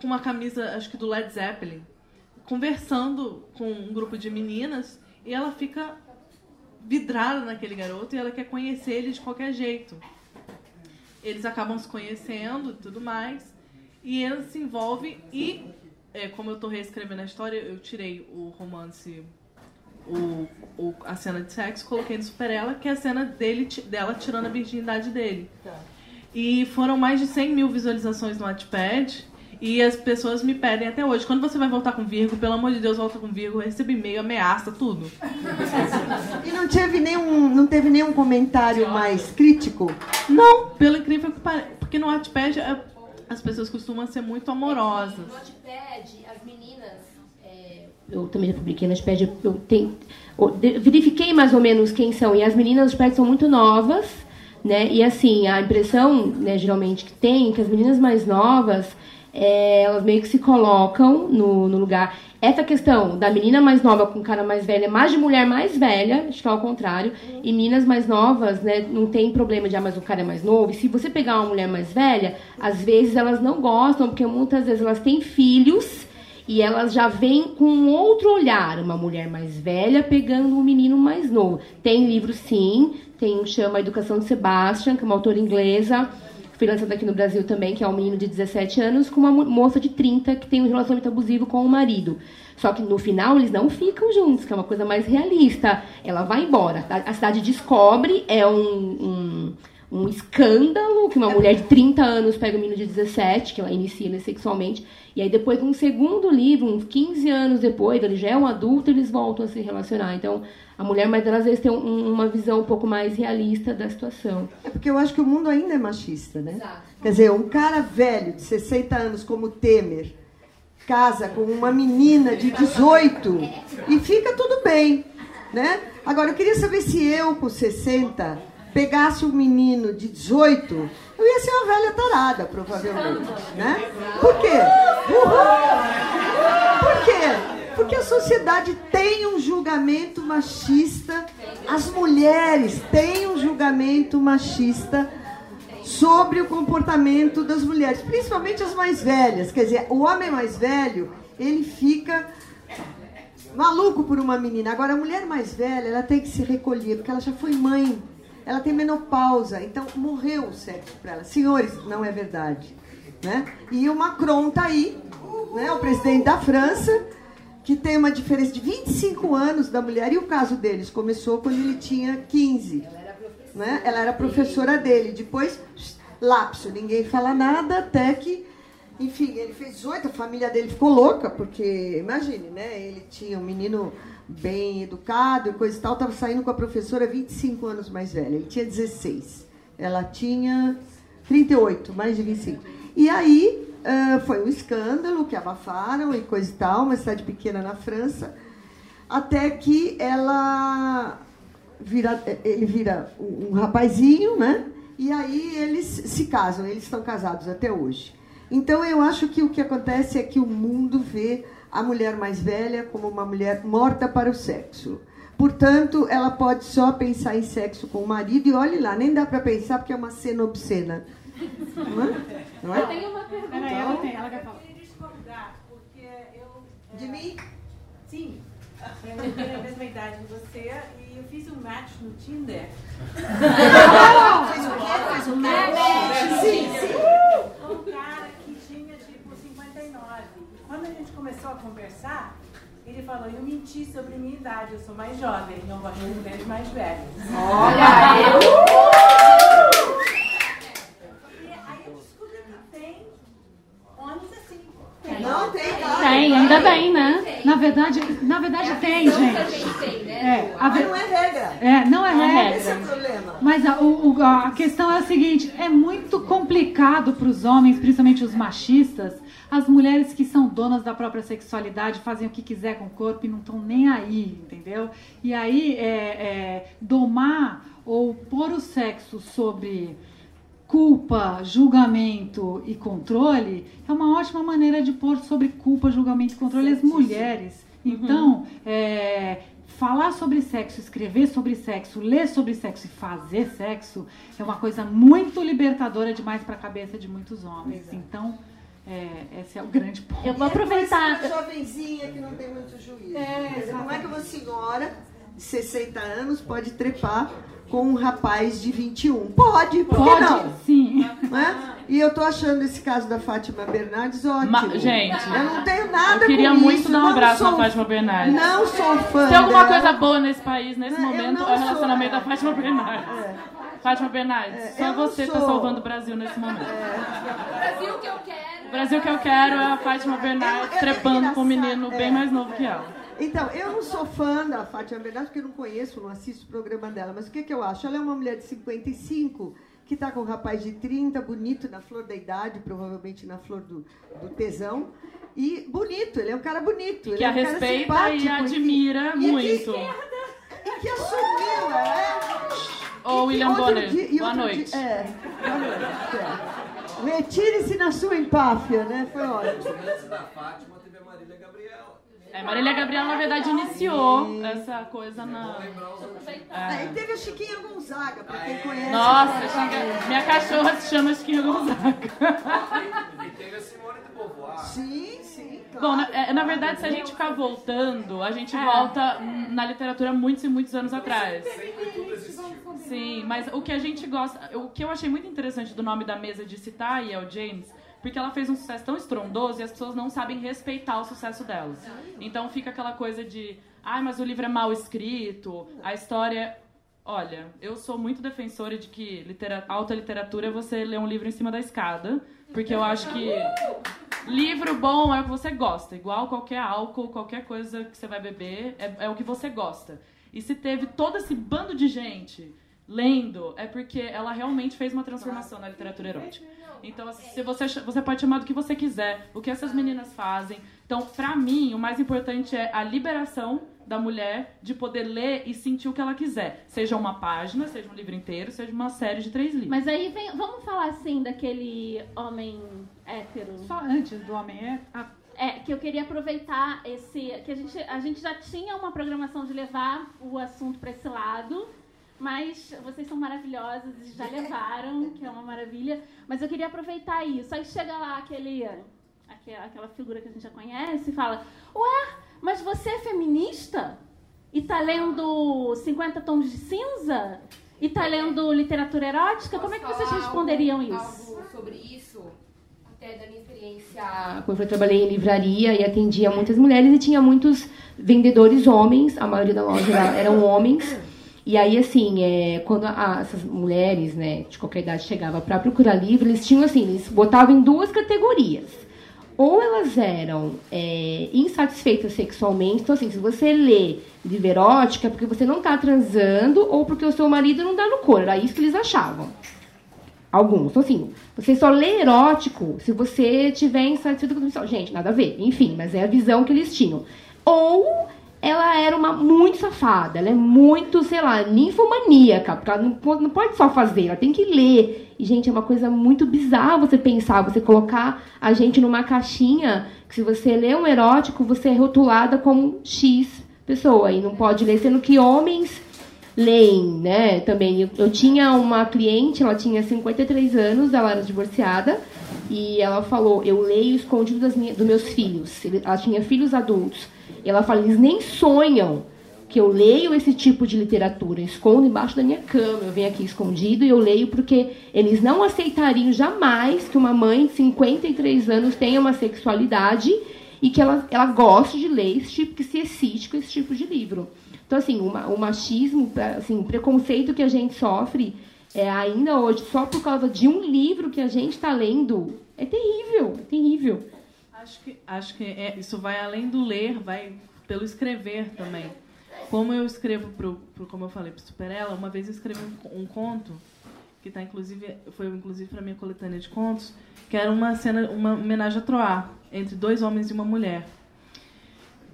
com uma camisa, acho que do Led Zeppelin, conversando com um grupo de meninas e ela fica vidrada naquele garoto e ela quer conhecer ele de qualquer jeito. Eles acabam se conhecendo e tudo mais e ela se envolve e é, como eu tô reescrevendo a história, eu tirei o romance o, o- a cena de sexo, coloquei no Super Ela, que é a cena dele, dela tirando a virgindade dele. E foram mais de 100 mil visualizações no Wattpad. E as pessoas me pedem até hoje, quando você vai voltar com Virgo, pelo amor de Deus, volta com Virgo, eu recebo e-mail, ameaça, tudo. E não teve nenhum, não teve nenhum comentário mais crítico? Não, pelo incrível que pareça. Porque no Wattpad é- as pessoas costumam ser muito amorosas. No Wattpad, as meninas. é, eu também já publiquei no Wattpad, eu tenho, eu verifiquei mais ou menos quem são. E as meninas do Wattpad são muito novas, né? E assim, a impressão, né, geralmente, que tem, que as meninas mais novas, é, elas meio que se colocam no, no lugar. Essa questão da menina mais nova com cara mais velha, mais de mulher mais velha, acho que é ao contrário. E meninas mais novas, né, não tem problema de, ah, mas o cara é mais novo. E se você pegar uma mulher mais velha, às vezes elas não gostam, porque muitas vezes elas têm filhos e elas já vêm com outro olhar. Uma mulher mais velha pegando um menino mais novo. Tem livro, sim. Tem um chama Educação de Sebastian, que é uma autora inglesa. Foi lançado aqui no Brasil também, que é um menino de 17 anos com uma mo- moça de 30 que tem um relacionamento abusivo com o marido. Só que no final eles não ficam juntos, que é uma coisa mais realista. Ela vai embora. A a cidade descobre, é um, um, um escândalo que uma mulher de 30 anos pega um menino de 17, que ela inicia ele sexualmente. E aí depois, num segundo livro, uns 15 anos depois, ele já é um adulto, eles voltam a se relacionar. Então, a mulher mais velha às vezes tem um- uma visão um pouco mais realista da situação. É porque eu acho que o mundo ainda é machista, né? Quer dizer, um cara velho de 60 anos como Temer casa com uma menina de 18 e fica tudo bem, né? Agora eu queria saber se eu com 60 pegasse um menino de 18, eu ia ser uma velha tarada, provavelmente, né? Por quê? Por quê? Porque a sociedade tem um julgamento machista, as mulheres têm um julgamento machista sobre o comportamento das mulheres, principalmente as mais velhas. Quer dizer, o homem mais velho, ele fica maluco por uma menina. Agora, a mulher mais velha, ela tem que se recolher, porque ela já foi mãe. Ela tem menopausa, então morreu o sexo para ela. Senhores, não é verdade. Né? E o Macron tá aí, né? o presidente da França, que tem uma diferença de 25 anos da mulher. E o caso deles começou quando ele tinha 15. Né? Ela era professora dele. Depois, lapso, ninguém fala nada, até que, enfim, ele fez 18, a família dele ficou louca, porque, imagine, né? Ele tinha um menino bem educado e coisa e tal, estava saindo com a professora 25 anos mais velha. Ele tinha 16. Ela tinha 38, mais de 25. E aí foi um escândalo que abafaram e coisa e tal, uma cidade pequena na França, até que ela vira, ele vira um rapazinho, né? E aí eles se casam, eles estão casados até hoje. Então eu acho que o que acontece é que o mundo vê a mulher mais velha como uma mulher morta para o sexo. Portanto, ela pode só pensar em sexo com o marido e olhe lá, nem dá para pensar porque é uma cena obscena. Não é? Não é? Eu tenho uma pergunta. Peraí, ela tem, ela quer falar. queria discordar, porque eu. De mim? Sim. Eu tenho a mesma idade que você e eu fiz um match no Tinder. Fez o quê? Fez o match? Sim, sim. Um cara que tinha tipo 59. Quando a gente começou a conversar, ele falou, eu menti sobre a minha idade, eu sou mais jovem, não gosto de mulheres mais velhas. E aí eu descobri que tem homens assim. Não tem. Tem, ainda bem, né? Na verdade, na verdade tem, gente. É, a Mas não é regra. é, não é Não é regra. Esse é o problema. Mas a, o- a questão é a seguinte: é muito complicado para os homens, principalmente os machistas, as mulheres que são donas da própria sexualidade, fazem o que quiser com o corpo e não estão nem aí, entendeu? E aí, é, é, domar ou pôr o sexo sobre culpa, julgamento e controle é uma ótima maneira de pôr sobre culpa, julgamento e controle as mulheres. Então, é, falar sobre sexo, escrever sobre sexo, ler sobre sexo e fazer sexo é uma coisa muito libertadora demais para a cabeça de muitos homens. Então, é, esse é o grande ponto. Eu vou aproveitar. Uma jovenzinha que não tem muito juízo. É, Como é que uma senhora de 60 anos pode trepar com um rapaz de 21? Pode, por que Pode, não? sim. Não é? E eu tô achando esse caso da Fátima Bernardes ótimo. Ma- gente, eu não tenho nada Eu queria com muito isso, dar um abraço sou- na Fátima Bernardes. Não sou fã Se alguma dela. coisa boa nesse país, nesse eu momento, é o relacionamento sou- da Fátima Bernardes. Fátima Bernardes, É, só você tá sou- salvando o Brasil nesse momento. O Brasil que eu quero. O Brasil que eu quero é a Fátima Bernardes É, é trepando com um menino é. bem mais novo que ela. Então, eu não sou fã da Fátima Bernardes, porque eu não conheço, não assisto o programa dela. Mas o que, que eu acho? Ela é uma mulher de 55, que está com um rapaz de 30, bonito, na flor da idade, provavelmente na flor do, do tesão. E bonito, ele é um cara bonito. ele Que é a um cara respeita simpático, e admira que- muito. E que assumiu, é. Ô, William Outro Bonner, dia- e boa noite. dia- é, boa noite. é. Retire-se na sua empáfia, né? Foi ótimo. Antes da Fátima teve a Marília Gabriela. É, Marília Gabriela, na verdade, iniciou essa coisa na. Aí teve a Chiquinha Gonzaga, pra quem conhece. Nossa, Chica- minha cachorra se chama Chiquinha Gonzaga. E teve a Simone de Beauvoir. Sim, sim, claro. Bom, na, é, na verdade, se a gente ficar voltando, a gente É. volta na literatura muitos e muitos anos atrás. Sempre tudo existiu. Sim, mas o que a gente gosta. O que eu achei muito interessante do nome da mesa de citar a Yale James, porque ela fez um sucesso tão estrondoso e as pessoas não sabem respeitar o sucesso dela. Então fica aquela coisa de. Ai, mas o livro é mal escrito, a história. Olha, eu sou muito defensora de que alta literatura é você ler um livro em cima da escada, porque eu acho que livro bom é o que você gosta, igual qualquer álcool, qualquer coisa que você vai beber, é, é o que você gosta. E se teve todo esse bando de gente lendo, é porque ela realmente fez uma transformação na literatura erótica. Então, assim, se você, você pode chamar do que você quiser, o que essas meninas fazem. Então, pra mim, o mais importante é a liberação da mulher de poder ler e sentir o que ela quiser. Seja uma página, seja um livro inteiro, seja uma série de três livros. Mas aí vem, vamos falar assim daquele homem hétero. Só antes do homem a- É, que eu queria aproveitar esse. que a gente, a gente já tinha uma programação de levar o assunto para esse lado, mas vocês são maravilhosas e já levaram, que é uma maravilha. Mas eu queria aproveitar isso. Aí chega lá aquele, aque- aquela figura que a gente já conhece e fala: Ué, mas você é feminista? E tá lendo 50 Tons de Cinza? E tá lendo literatura erótica? Como é que vocês responderiam algo- isso? Algo sobre isso? Até da minha experiência. Quando eu trabalhei em livraria e atendia muitas mulheres e tinha muitos vendedores homens, a maioria da loja era- eram homens. E aí, assim, é, quando a- essas mulheres, né, de qualquer idade chegavam para procurar livro, eles tinham, assim, eles botavam em duas categorias. Ou elas eram é, insatisfeitas sexualmente, então, assim, se você lê livro erótico é porque você não tá transando ou porque o seu marido não dá no couro. Era isso que eles achavam. Alguns. Então, assim, você só lê erótico se você tiver insatisfeito com isso. Gente, nada a ver. Enfim, mas é a visão que eles tinham. Ou ela era uma muito safada, ela é muito, sei lá, ninfomaníaca, porque ela não, não pode só fazer, ela tem que ler. E, gente, é uma coisa muito bizarra você pensar, você colocar a gente numa caixinha, que se você lê um erótico, você é rotulada como X pessoa e não pode ler, sendo que homens leem, né? Também eu, eu tinha uma cliente, ela tinha 53 anos, ela era divorciada e ela falou: "Eu leio escondido das minhas, dos meus filhos". Ela tinha filhos adultos. E ela fala: "Eles nem sonham que eu leio esse tipo de literatura, eu escondo embaixo da minha cama, eu venho aqui escondido e eu leio porque eles não aceitariam jamais que uma mãe de 53 anos tenha uma sexualidade e que ela, ela goste de ler esse tipo, que se excite com esse tipo de livro. Então, assim, o, ma- o machismo, assim, o preconceito que a gente sofre é, ainda hoje, só por causa de um livro que a gente está lendo, é terrível, é terrível. Acho que, acho que é, isso vai além do ler, vai pelo escrever também. Como eu escrevo pro, pro como eu falei, pro Superella, uma vez eu escrevi um, um conto que tá inclusive foi inclusive para minha coletânea de contos, que era uma cena, uma homenagem a Troar entre dois homens e uma mulher.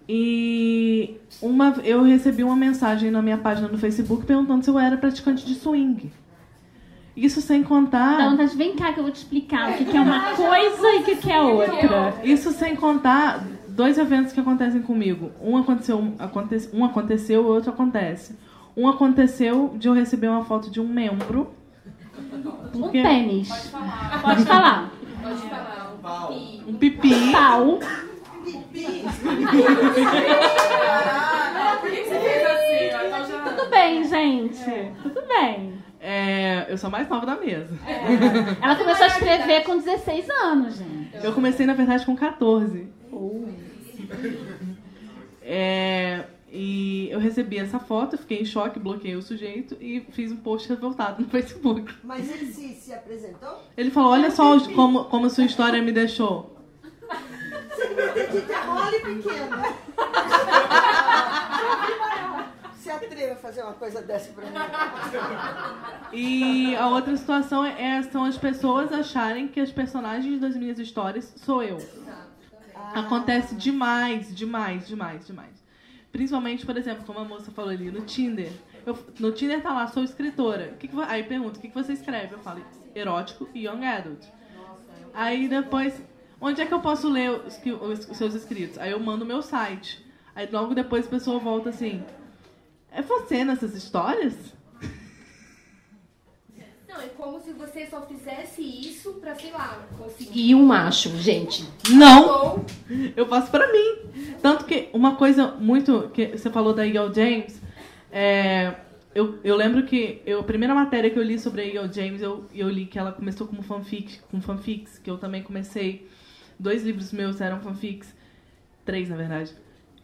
E uma, eu recebi uma mensagem na minha página no Facebook perguntando se eu era praticante de swing. Isso sem contar. Dá vontade, vem cá que eu vou te explicar o que, que é uma coisa e o que, que é outra. Isso sem contar dois eventos que acontecem comigo. Um aconteceu, aconte, um aconteceu, o outro acontece. Um aconteceu de eu receber uma foto de um membro. Um Porque- tênis. Pode falar. Pode falar. Pode falar. Um pau. Um pipi. Pau. Ah, por que você fez assim? Tudo bem, gente. Tudo bem. É, eu sou a mais nova da mesa. Ela começou a escrever com 16 anos, gente. Eu comecei, na verdade, com 14. É, e eu recebi essa foto, fiquei em choque, bloqueei o sujeito e fiz um post revoltado no Facebook. Mas ele se, se apresentou? Ele falou: Olha só os- como, como a sua história me deixou. Você não acredita, mole pequena. Se atreva a fazer uma coisa dessa pra mim. E a outra situação é, é- são as pessoas acharem que as personagens das minhas histórias sou eu. Acontece demais, demais, demais, demais. Principalmente, por exemplo, como a moça falou ali, no Tinder. Eu- no Tinder tá lá, sou escritora. Que que aí pergunta, o que, que você escreve? Eu falo, erótico e young adult. Aí depois, onde é que eu posso ler os, os- os seus escritos? Aí eu mando o meu site. Aí logo depois a pessoa volta assim, é você nessas histórias? Não, é como se você só fizesse isso pra, sei lá, conseguir um macho, gente. Não! Eu faço pra mim. Tanto que uma coisa muito. que Você falou da E.L. James. é, eu, eu lembro que eu, a primeira matéria que eu li sobre a E.L. James, eu, eu li que ela começou como fanfic, com fanfics, que eu também comecei. Dois livros meus eram fanfics. Três, na verdade.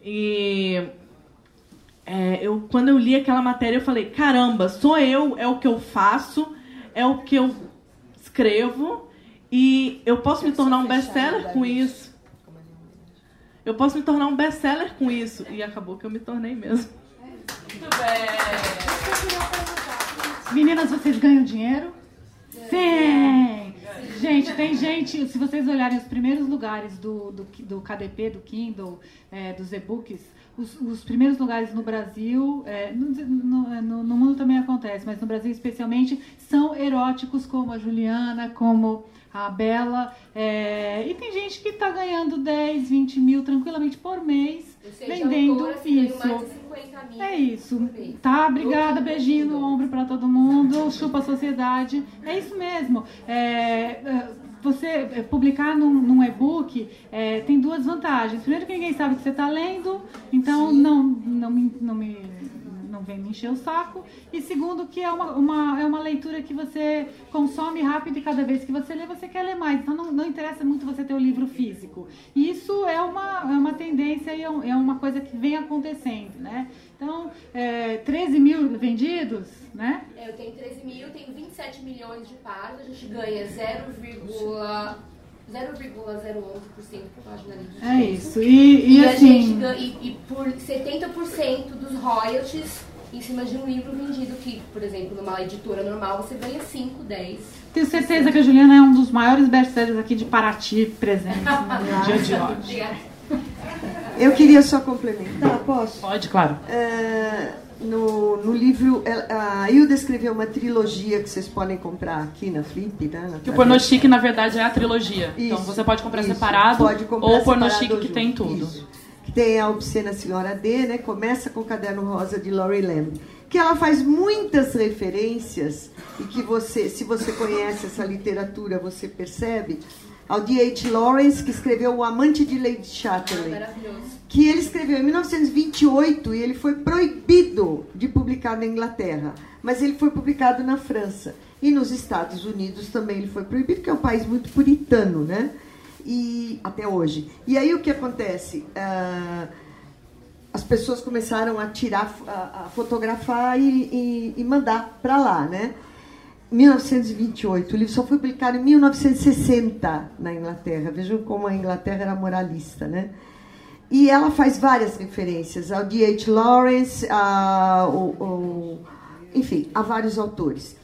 E. é, eu, quando eu li aquela matéria, eu falei: caramba, sou eu, é o que eu faço, é o que eu escrevo, e eu posso me tornar um best-seller com isso. Eu posso me tornar um best-seller com isso. E acabou que eu me tornei mesmo. Muito bem. Meninas, vocês ganham dinheiro? Sim! Gente, tem gente, se vocês olharem os primeiros lugares do, do, do KDP, do Kindle, é, dos e-books, os, os primeiros lugares no Brasil, é, no, no- no- no mundo também acontece, mas no Brasil especialmente, são eróticos como a Juliana, como a Bela. é, e tem gente que está ganhando 10, 20 mil tranquilamente por mês de vendendo isso. mais de 50 mil É isso. Tá, obrigada, beijinho no ombro pra todo mundo, chupa a sociedade. É isso mesmo. É, é, você é, publicar num, num e-book é, tem duas vantagens. Primeiro que ninguém sabe que você está lendo, então não, não, me, não, me, não vem me encher o saco. E segundo que é uma, uma, é uma leitura que você consome rápido e cada vez que você lê, você quer ler mais. Então não, não interessa muito você ter o livro físico. E isso é uma, é uma tendência e é, é uma coisa que vem acontecendo, né? Então, é, 13 mil vendidos, né? É, eu tenho 13 mil, tenho 27 milhões de pares, a gente ganha 0,011% por página de É texto. isso. E, e a assim. ganha, e, e por 70% dos royalties em cima de um livro vendido, que, por exemplo, numa editora normal você ganha 5, 10. Tenho certeza que a Juliana é um dos maiores best-sellers aqui de Paraty presentes no dia de hoje. Obrigada. Eu queria só complementar, posso? Pode, claro. É, no, no livro, a Hilda escreveu uma trilogia que vocês podem comprar aqui na Flip, né? na Que o Porno. Chique, na verdade, é a trilogia. então Isso, você pode comprar isso. separado Pode comprar ou o Porno Chique que junto, tem tudo. isso. Que tem a Obscena Senhora D, né? Começa com o Caderno Rosa de Laurie Lamb, que ela faz muitas referências e que você, se você conhece essa literatura, você percebe ao D.H. Lawrence, que escreveu O Amante de Lady Chatterley, que ele escreveu em 1928 e ele foi proibido de publicar na Inglaterra, mas ele foi publicado na França. E nos Estados Unidos também ele foi proibido, porque é um país muito puritano, né? E até hoje. E aí o que acontece? Ah, as pessoas começaram a tirar, a, a fotografar e, e, e mandar para lá, né? 1928. O livro só foi publicado em 1960 na Inglaterra. Vejam como a Inglaterra era moralista, né? E ela faz várias referências ao D.H. Lawrence, a, o, o, enfim, a vários autores.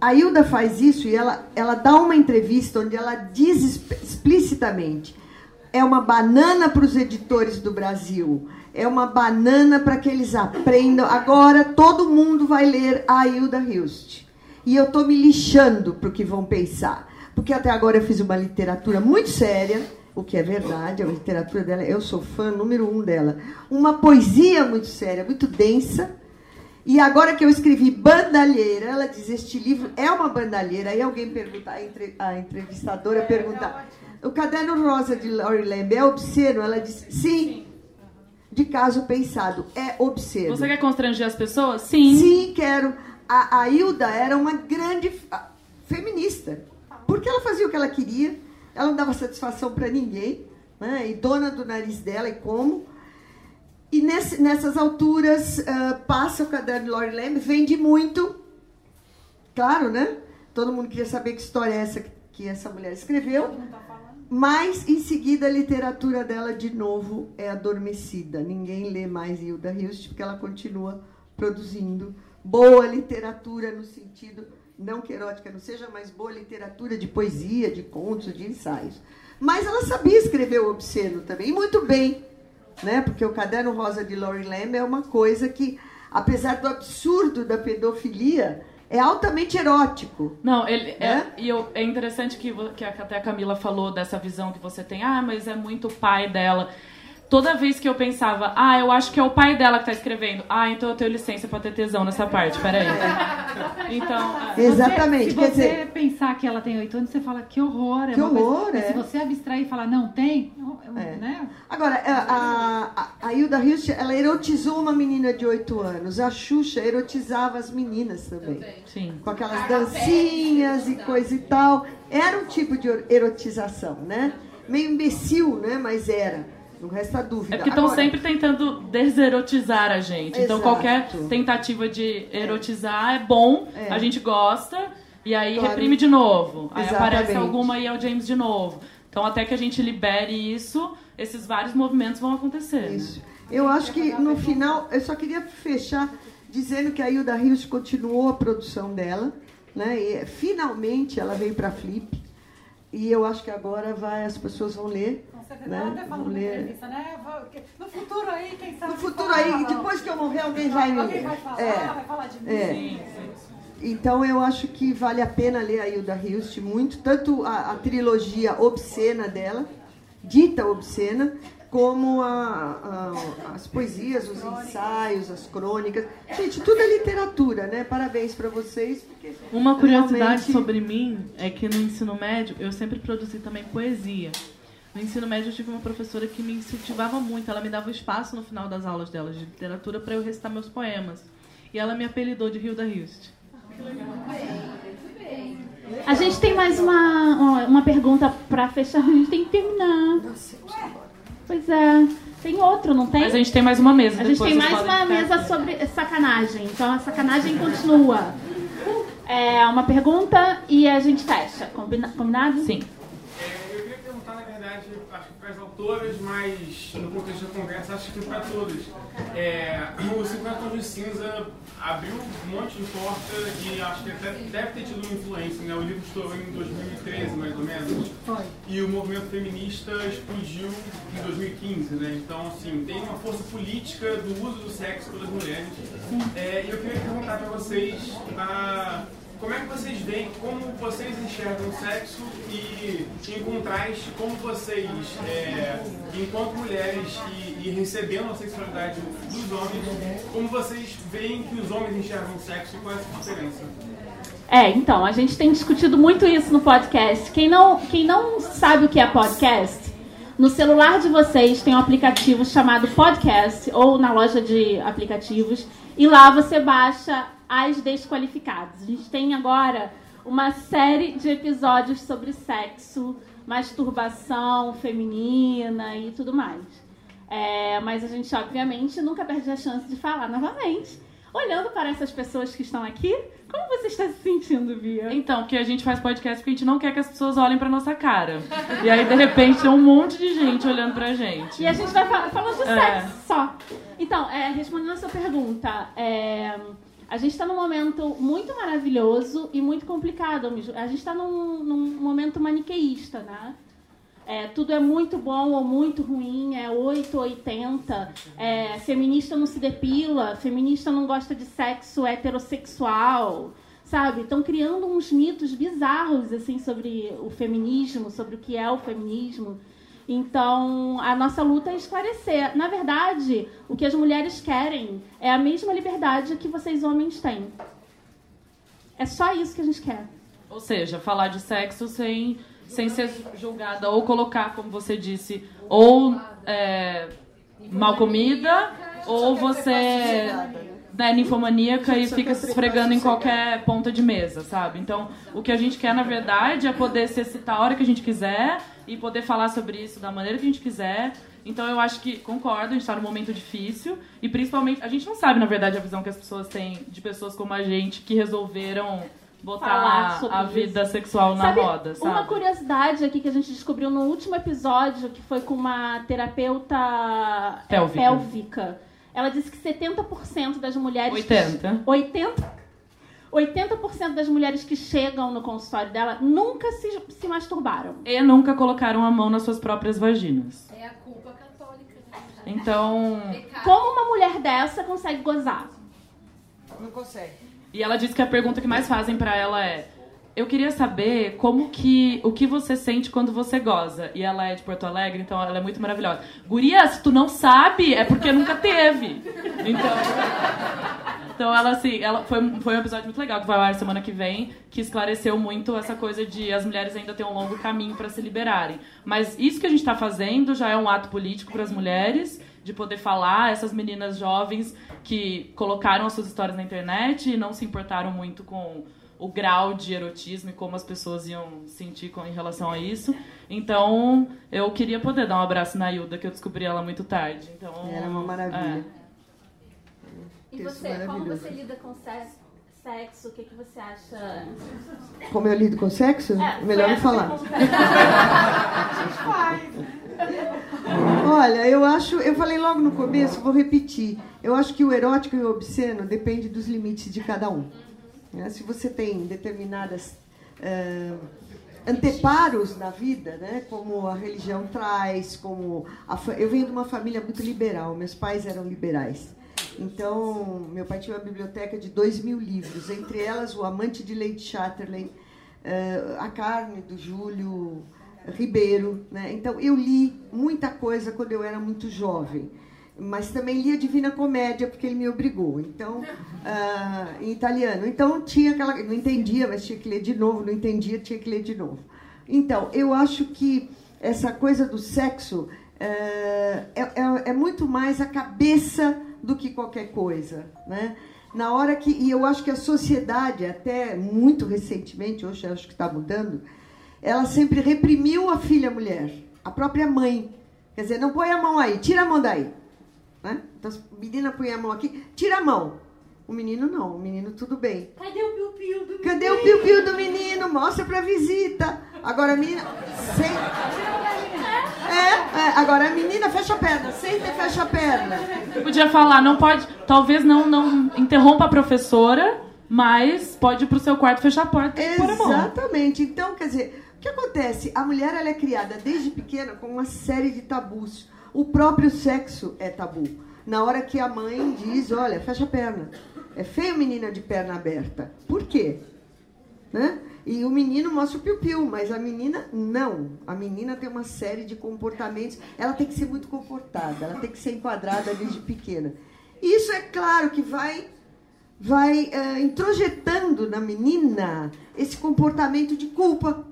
A Hilda faz isso e ela, ela dá uma entrevista onde ela diz explicitamente: é uma banana para os editores do Brasil, é uma banana para que eles aprendam. Agora todo mundo vai ler a Hilda Hilst. E eu estou me lixando para o que vão pensar. Porque até agora eu fiz uma literatura muito séria, o que é verdade, a literatura dela, eu sou fã número um dela. Uma poesia muito séria, muito densa. E agora que eu escrevi Bandalheira, ela diz: Este livro é uma bandalheira. Aí alguém pergunta, a, entre, a entrevistadora É, pergunta: O caderno rosa de Laurie Lamb é obsceno? Ela diz: Sim. De caso pensado, é obsceno. Você quer constranger as pessoas? Sim. Sim, quero. A, a Hilda era uma grande feminista. Porque ela fazia o que ela queria, ela não dava satisfação para ninguém, né? e dona do nariz dela, e como. E nesse, nessas alturas, ah, passa o caderno de Laurie Lamb, vende muito. Claro, né? Todo mundo queria saber que história é essa que, que essa mulher escreveu. Mas, em seguida, a literatura dela, de novo, é adormecida. Ninguém lê mais Hilda Hilst, porque ela continua produzindo boa literatura no sentido, não que erótica não seja, mas boa literatura de poesia, de contos, de ensaios. Mas ela sabia escrever o obsceno também, e muito bem, né? porque o Caderno Rosa de Laurie Lamb é uma coisa que, apesar do absurdo da pedofilia, é altamente erótico. Não, ele é, Né? e eu, é interessante que, que até a Camila falou dessa visão que você tem. Ah, mas é muito pai dela. Toda vez que eu pensava, ah, eu acho que é o pai dela que tá escrevendo. Ah, então eu tenho licença pra ter tesão nessa parte, peraí. Então, ah, Exatamente, Se quer você dizer- pensar que ela tem oito anos, você fala que horror. É Que uma coisa- horror, Mas é. Se você abstrair e falar não tem, É. né? Agora, a, a, a Hilda Hilst, ela erotizou uma menina de 8 anos. A Xuxa erotizava as meninas também. sim. Com aquelas dancinhas e coisa e tal. Era um tipo de erotização, né? Meio imbecil, né? Mas era. Não resta dúvida. É porque estão sempre tentando deserotizar a gente. Então Exato. qualquer tentativa de erotizar é bom, É. a gente gosta, e aí Claro. reprime de novo. Aí Exatamente. aparece alguma e é o James de novo. Então até que a gente libere isso, esses vários movimentos vão acontecer. né? Isso. Eu acho que no final, eu só queria fechar dizendo que a Hilda Hilst continuou a produção dela, né? E finalmente ela veio para Flip. E eu acho que agora vai, as pessoas vão ler. Você né? ela até falou na entrevista, né? No futuro aí, quem sabe. No futuro aí, fala. depois que eu morrer, alguém vai Alguém vai falar, É. vai falar de mim. É. Sim, sim. Então eu acho que vale a pena ler a Hilda Hilst muito, tanto a, a trilogia obscena dela, dita obscena, como a- a- as poesias, os ensaios, as crônicas. Gente, tudo é literatura, né? Parabéns para vocês. Porque Uma curiosidade realmente- sobre mim é que no ensino médio eu sempre produzi também poesia. No ensino médio eu tive uma professora que me incentivava muito, ela me dava espaço no final das aulas dela de literatura para eu recitar meus poemas. E ela me apelidou de Hilda Hilst. A gente tem mais uma, uma pergunta pra fechar, a gente tem que terminar. Pois é. Tem outro, não tem? Mas a gente tem mais uma mesa. A gente tem mais uma ficar mesa aqui. sobre sacanagem. Então a sacanagem continua. É uma pergunta e a gente fecha. Combina- combinado? Sim. É, eu queria perguntar, na verdade, acho que para as autoras, mas no contexto da conversa, acho que para todas. É, o 50 Tons de Cinza abriu um monte de porta e acho que até deve ter tido uma influência. Né? O livro estourou em 2013, mais ou menos. Foi. E o movimento feminista explodiu em 2015, né? Então, assim, tem uma força política do uso do sexo pelas mulheres. É, e eu queria perguntar para vocês, a, como é que vocês veem, como vocês enxergam o sexo e, em contraste, como vocês, é, enquanto mulheres e, e recebendo a sexualidade dos homens, como vocês veem que os homens enxergam o sexo e qual é essa diferença? É, então, a gente tem discutido muito isso no podcast. Quem não, quem não sabe o que é podcast, no celular de vocês tem um aplicativo chamado Podcast, ou na loja de aplicativos, e lá você baixa as desqualificadas. A gente tem agora uma série de episódios sobre sexo, masturbação feminina e tudo mais. É, mas a gente, obviamente, nunca perde a chance de falar novamente. Olhando para essas pessoas que estão aqui, como você está se sentindo, Bia? Então, que a gente faz podcast porque a gente não quer que as pessoas olhem pra nossa cara. E aí, de repente, tem um monte de gente olhando pra gente. E a gente vai falar, falando de É. sexo só. Então, é, respondendo a sua pergunta, é, a gente está num momento muito maravilhoso e muito complicado. ao mesmo- A gente está num, num momento maniqueísta, né? É, tudo é muito bom ou muito ruim, é 8 ou 80. É, feminista não se depila, feminista não gosta de sexo heterossexual, sabe? Estão criando uns mitos bizarros assim sobre o feminismo, sobre o que é o feminismo. Então, a nossa luta é esclarecer. Na verdade, o que as mulheres querem é a mesma liberdade que vocês homens têm. É só isso que a gente quer. Ou seja, falar de sexo sem, sem ser julgada ou colocar, como você disse, ou é, mal comida, ou você né, ninfomaníaca e fica se esfregando em qualquer ponta de mesa, sabe? Então, o que a gente quer, na verdade, é poder se excitar a hora que a gente quiser e poder falar sobre isso da maneira que a gente quiser. Então, eu acho que, concordo, a gente está num momento difícil e, principalmente, a gente não sabe, na verdade, a visão que as pessoas têm de pessoas como a gente que resolveram botar sobre a isso. vida sexual na Sabe, roda, sabe? Uma curiosidade aqui que a gente descobriu no último episódio, que foi com uma terapeuta é, Pélvica. pélvica. Ela disse que 70% das mulheres. 80. 80? 80% das mulheres que chegam no consultório dela nunca se, se masturbaram. E nunca colocaram a mão nas suas próprias vaginas. É a culpa católica. Né? Então. Como uma mulher dessa consegue gozar? Não consegue. E ela disse que a pergunta que mais fazem pra ela é: Eu queria saber como que. O que você sente quando você goza. E ela é de Porto Alegre, então ela é muito maravilhosa. Guria, se tu não sabe, é porque nunca teve. Então. Então ela assim, ela foi, foi um episódio muito legal que vai ao ar semana que vem, que esclareceu muito essa coisa de as mulheres ainda têm um longo caminho para se liberarem. Mas isso que a gente está fazendo já é um ato político para as mulheres, de poder falar, essas meninas jovens que colocaram as suas histórias na internet e não se importaram muito com o grau de erotismo e como as pessoas iam sentir com, em relação a isso. Então, eu queria poder dar um abraço na Hilda, que eu descobri ela muito tarde. Então, Era uma maravilha. é. E você, como você lida com sexo? sexo o que, que você acha? Como eu lido com sexo? É, Melhor não falar. essa pergunta. Olha, eu acho, eu falei logo no começo, vou repetir. Eu acho que o erótico e o obsceno depende dos limites de cada um. né? Se você tem determinadas eh, anteparos na vida, né, como a religião traz, como a eu venho de uma família muito liberal. Meus pais eram liberais. Então, meu pai tinha uma biblioteca de dois mil livros, entre elas o Amante de Lady Chatterley, eh, A Carne do Júlio Ribeiro. Né? Então, eu li muita coisa quando eu era muito jovem, mas também li a Divina Comédia porque ele me obrigou. Então, ah, em italiano. Então, tinha aquela. Não entendia, mas tinha que ler de novo. Não entendia, tinha que ler de novo. Então, eu acho que essa coisa do sexo eh, é, é, é muito mais a cabeça do que qualquer coisa, né? Na hora que e eu acho que a sociedade até muito recentemente, hoje acho que está mudando, ela sempre reprimiu a filha mulher, a própria mãe. Quer dizer, não põe a mão aí, tira a mão daí. Né? Então, a menina põe a mão aqui, tira a mão. O menino não, o menino tudo bem. Cadê o piu-piu do menino? Cadê o piu-piu do menino? Mostra pra visita. Agora a menina. Sem... É, é, agora a menina fecha a perna, senta e fecha a perna. Podia falar, não pode. Talvez não, não interrompa a professora, mas pode ir pro seu quarto fechar a porta e pôr a mão. Exatamente. Então, quer dizer, que acontece? A mulher ela é criada desde pequena com uma série de tabus. O próprio sexo é tabu. Na hora que a mãe diz, olha, fecha a perna. É feio menina de perna aberta. Por quê? né? E o menino mostra o piu-piu, mas a menina não. A menina tem uma série de comportamentos. Ela tem que ser muito comportada, ela tem que ser enquadrada desde pequena. Isso é claro que vai vai uh, introjetando na menina esse comportamento de culpa.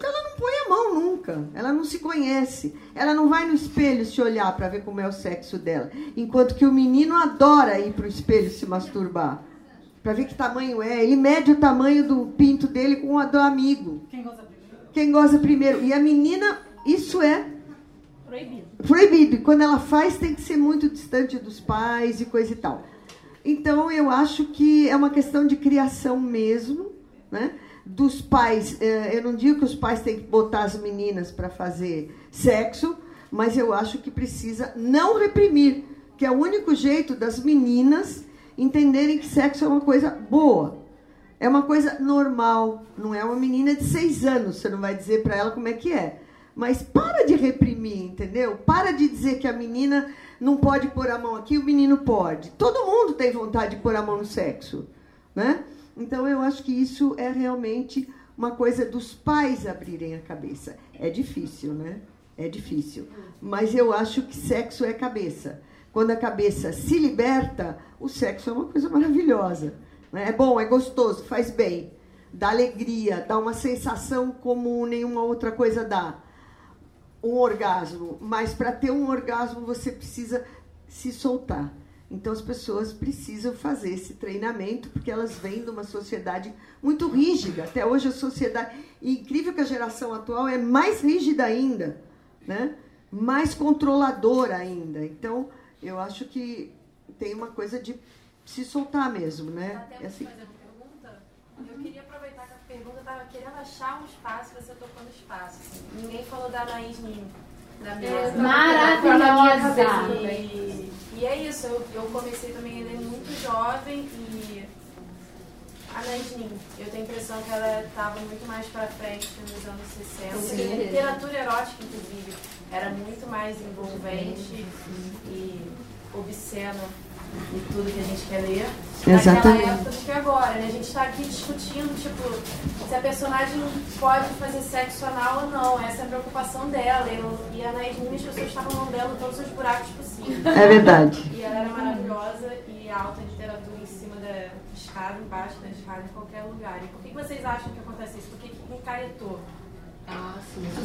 Então ela não põe a mão nunca, ela não se conhece, ela não vai no espelho se olhar para ver como é o sexo dela. Enquanto que o menino adora ir para o espelho se masturbar, para ver que tamanho é. Ele mede o tamanho do pinto dele com o do amigo. Quem goza primeiro? Quem goza primeiro. E a menina, isso é Proibido. proibido. E quando ela faz, tem que ser muito distante dos pais e coisa e tal. Então, eu acho que é uma questão de criação mesmo, né? Dos pais. eh, Eu não digo que os pais têm que botar as meninas para fazer sexo, mas eu acho que precisa não reprimir, que é o único jeito das meninas entenderem que sexo é uma coisa boa. É uma coisa normal, não é uma menina de seis anos, você não vai dizer para ela como é que é. Mas para de reprimir, entendeu? Para de dizer que a menina não pode pôr a mão aqui, o menino pode. Todo mundo tem vontade de pôr a mão no sexo, né? Então eu acho que isso é realmente uma coisa dos pais abrirem a cabeça. É difícil, né? É difícil. Mas eu acho que sexo é cabeça. Quando a cabeça se liberta, o sexo é uma coisa maravilhosa. né? É bom, é gostoso, faz bem, dá alegria, dá uma sensação como nenhuma outra coisa dá. Um orgasmo, mas para ter um orgasmo você precisa se soltar. Então as pessoas precisam fazer esse treinamento porque elas vêm de uma sociedade muito rígida. Até hoje a sociedade, e incrível que a geração atual é mais rígida ainda, né? Mais controladora ainda. Então eu acho que tem uma coisa de se soltar mesmo, né? Tempo É assim. fazer uma pergunta? Eu queria aproveitar que a pergunta estava querendo achar um espaço, você tocou no espaço. Ninguém falou da Anaís Nin. Da mesa. Maravilhosa. É isso, eu, eu comecei também a ler muito jovem e a Anaís Nin, eu tenho a impressão que ela estava muito mais para frente nos anos 60. Sim. Literatura erótica, inclusive, era muito mais envolvente e obscena e tudo que a gente quer ler Exatamente. naquela época do que agora, né? A gente está aqui discutindo, tipo, se a personagem pode fazer sexo anal ou não. Essa é a preocupação dela. E, e a Anaís Nin, as pessoas estavam mandando todos os buracos possíveis. É verdade. E ela era maravilhosa e a alta literatura em cima da escada, embaixo da escada, em qualquer lugar. E por que vocês acham que acontece isso? Por que que encaretou? Ah,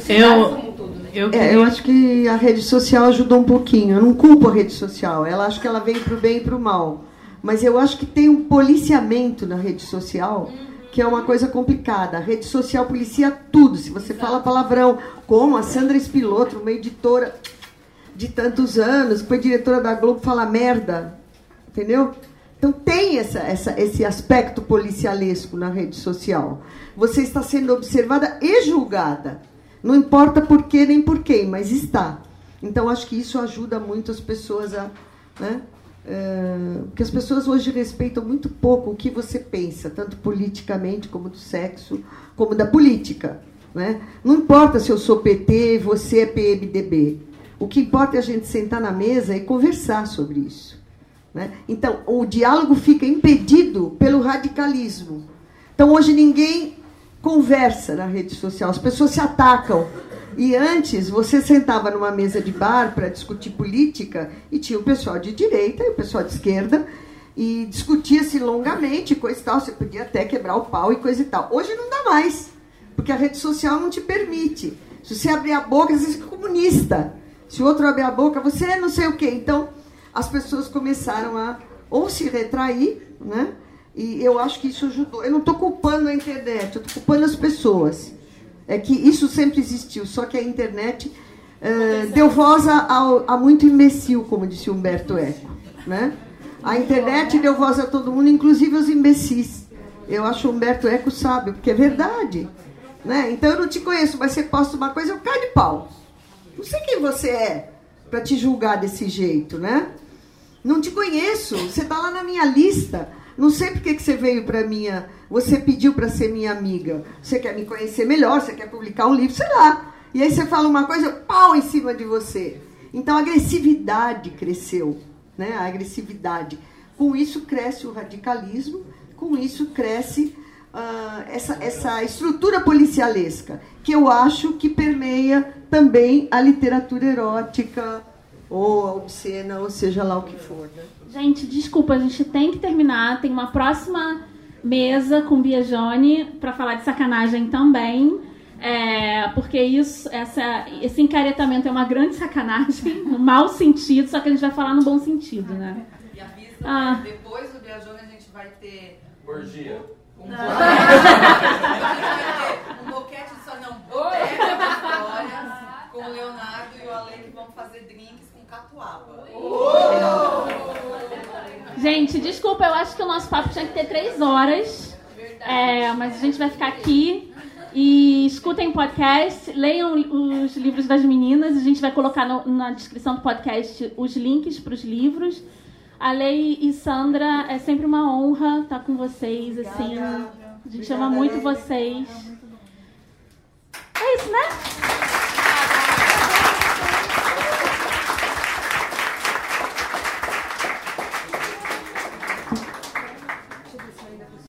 sim. Eu, eu, É, eu acho que a rede social ajudou um pouquinho. Eu não culpo a rede social. Ela acho que ela vem para o bem e para o mal. Mas eu acho que tem um policiamento na rede social que é uma coisa complicada. A rede social policia tudo. Se você fala palavrão, como a Sandra Espiloto, uma editora de tantos anos, que foi diretora da Globo, fala merda. Entendeu? Então tem essa, essa, esse aspecto policialesco na rede social. Você está sendo observada e julgada. Não importa por quê nem por quem, mas está. Então acho que isso ajuda muito as pessoas a. Né? eh, porque as pessoas hoje respeitam muito pouco o que você pensa, tanto politicamente como do sexo, como da política. Né? Não importa se eu sou PT você é PMDB. O que importa é a gente sentar na mesa e conversar sobre isso. Né? Então, o diálogo fica impedido pelo radicalismo. Então, hoje ninguém conversa na rede social, as pessoas se atacam. E antes, você sentava numa mesa de bar para discutir política e tinha o pessoal de direita e o pessoal de esquerda e discutia-se longamente, coisa e tal. Você podia até quebrar o pau e coisa e tal. Hoje não dá mais, porque a rede social não te permite. Se você abrir a boca, você é comunista. Se o outro abrir a boca, você é não sei o quê. Então, as pessoas começaram a ou se retrair, né? E eu acho que isso ajudou. Eu não estou culpando a internet, eu estou culpando as pessoas. É que isso sempre existiu, só que a internet eh, deu voz a, a muito imbecil, como disse Humberto Eco. Né? A internet deu voz a todo mundo, inclusive aos imbecis. Eu acho Humberto Eco sábio, porque é verdade. Né? Então eu não te conheço, mas você posta uma coisa, eu caio de pau. Não sei quem você é para te julgar desse jeito, né? Não te conheço, você está lá na minha lista. Não sei por que você veio para minha. Você pediu para ser minha amiga. Você quer me conhecer melhor, você quer publicar um livro, sei lá. E aí você fala uma coisa, pau em cima de você. Então a agressividade cresceu, né? A agressividade. Com isso cresce o radicalismo, com isso cresce ah, essa, essa estrutura policialesca, que eu acho que permeia também a literatura erótica ou a obscena, ou seja lá o que for. Né? Gente, desculpa, a gente tem que terminar. Tem uma próxima mesa com Biajone para falar de sacanagem também. É, porque isso, essa, esse encaretamento é uma grande sacanagem, no mau sentido, só que a gente vai falar no bom sentido, né? E avisa, Ah. né? depois do Biajone a gente vai ter Orgia. um boquete, um boquete de só não, boteca de histórias com o Leonardo e o Ale que vão fazer drinks catuaba. Gente, desculpa, eu acho que o nosso papo tinha que ter três horas. É, mas a gente vai ficar aqui. E escutem podcast, leiam os livros das meninas. A gente vai colocar no- na descrição do podcast os links para os livros. A Lei e Sandra, é sempre uma honra estar com vocês. Assim, a gente ama muito vocês. É isso, né?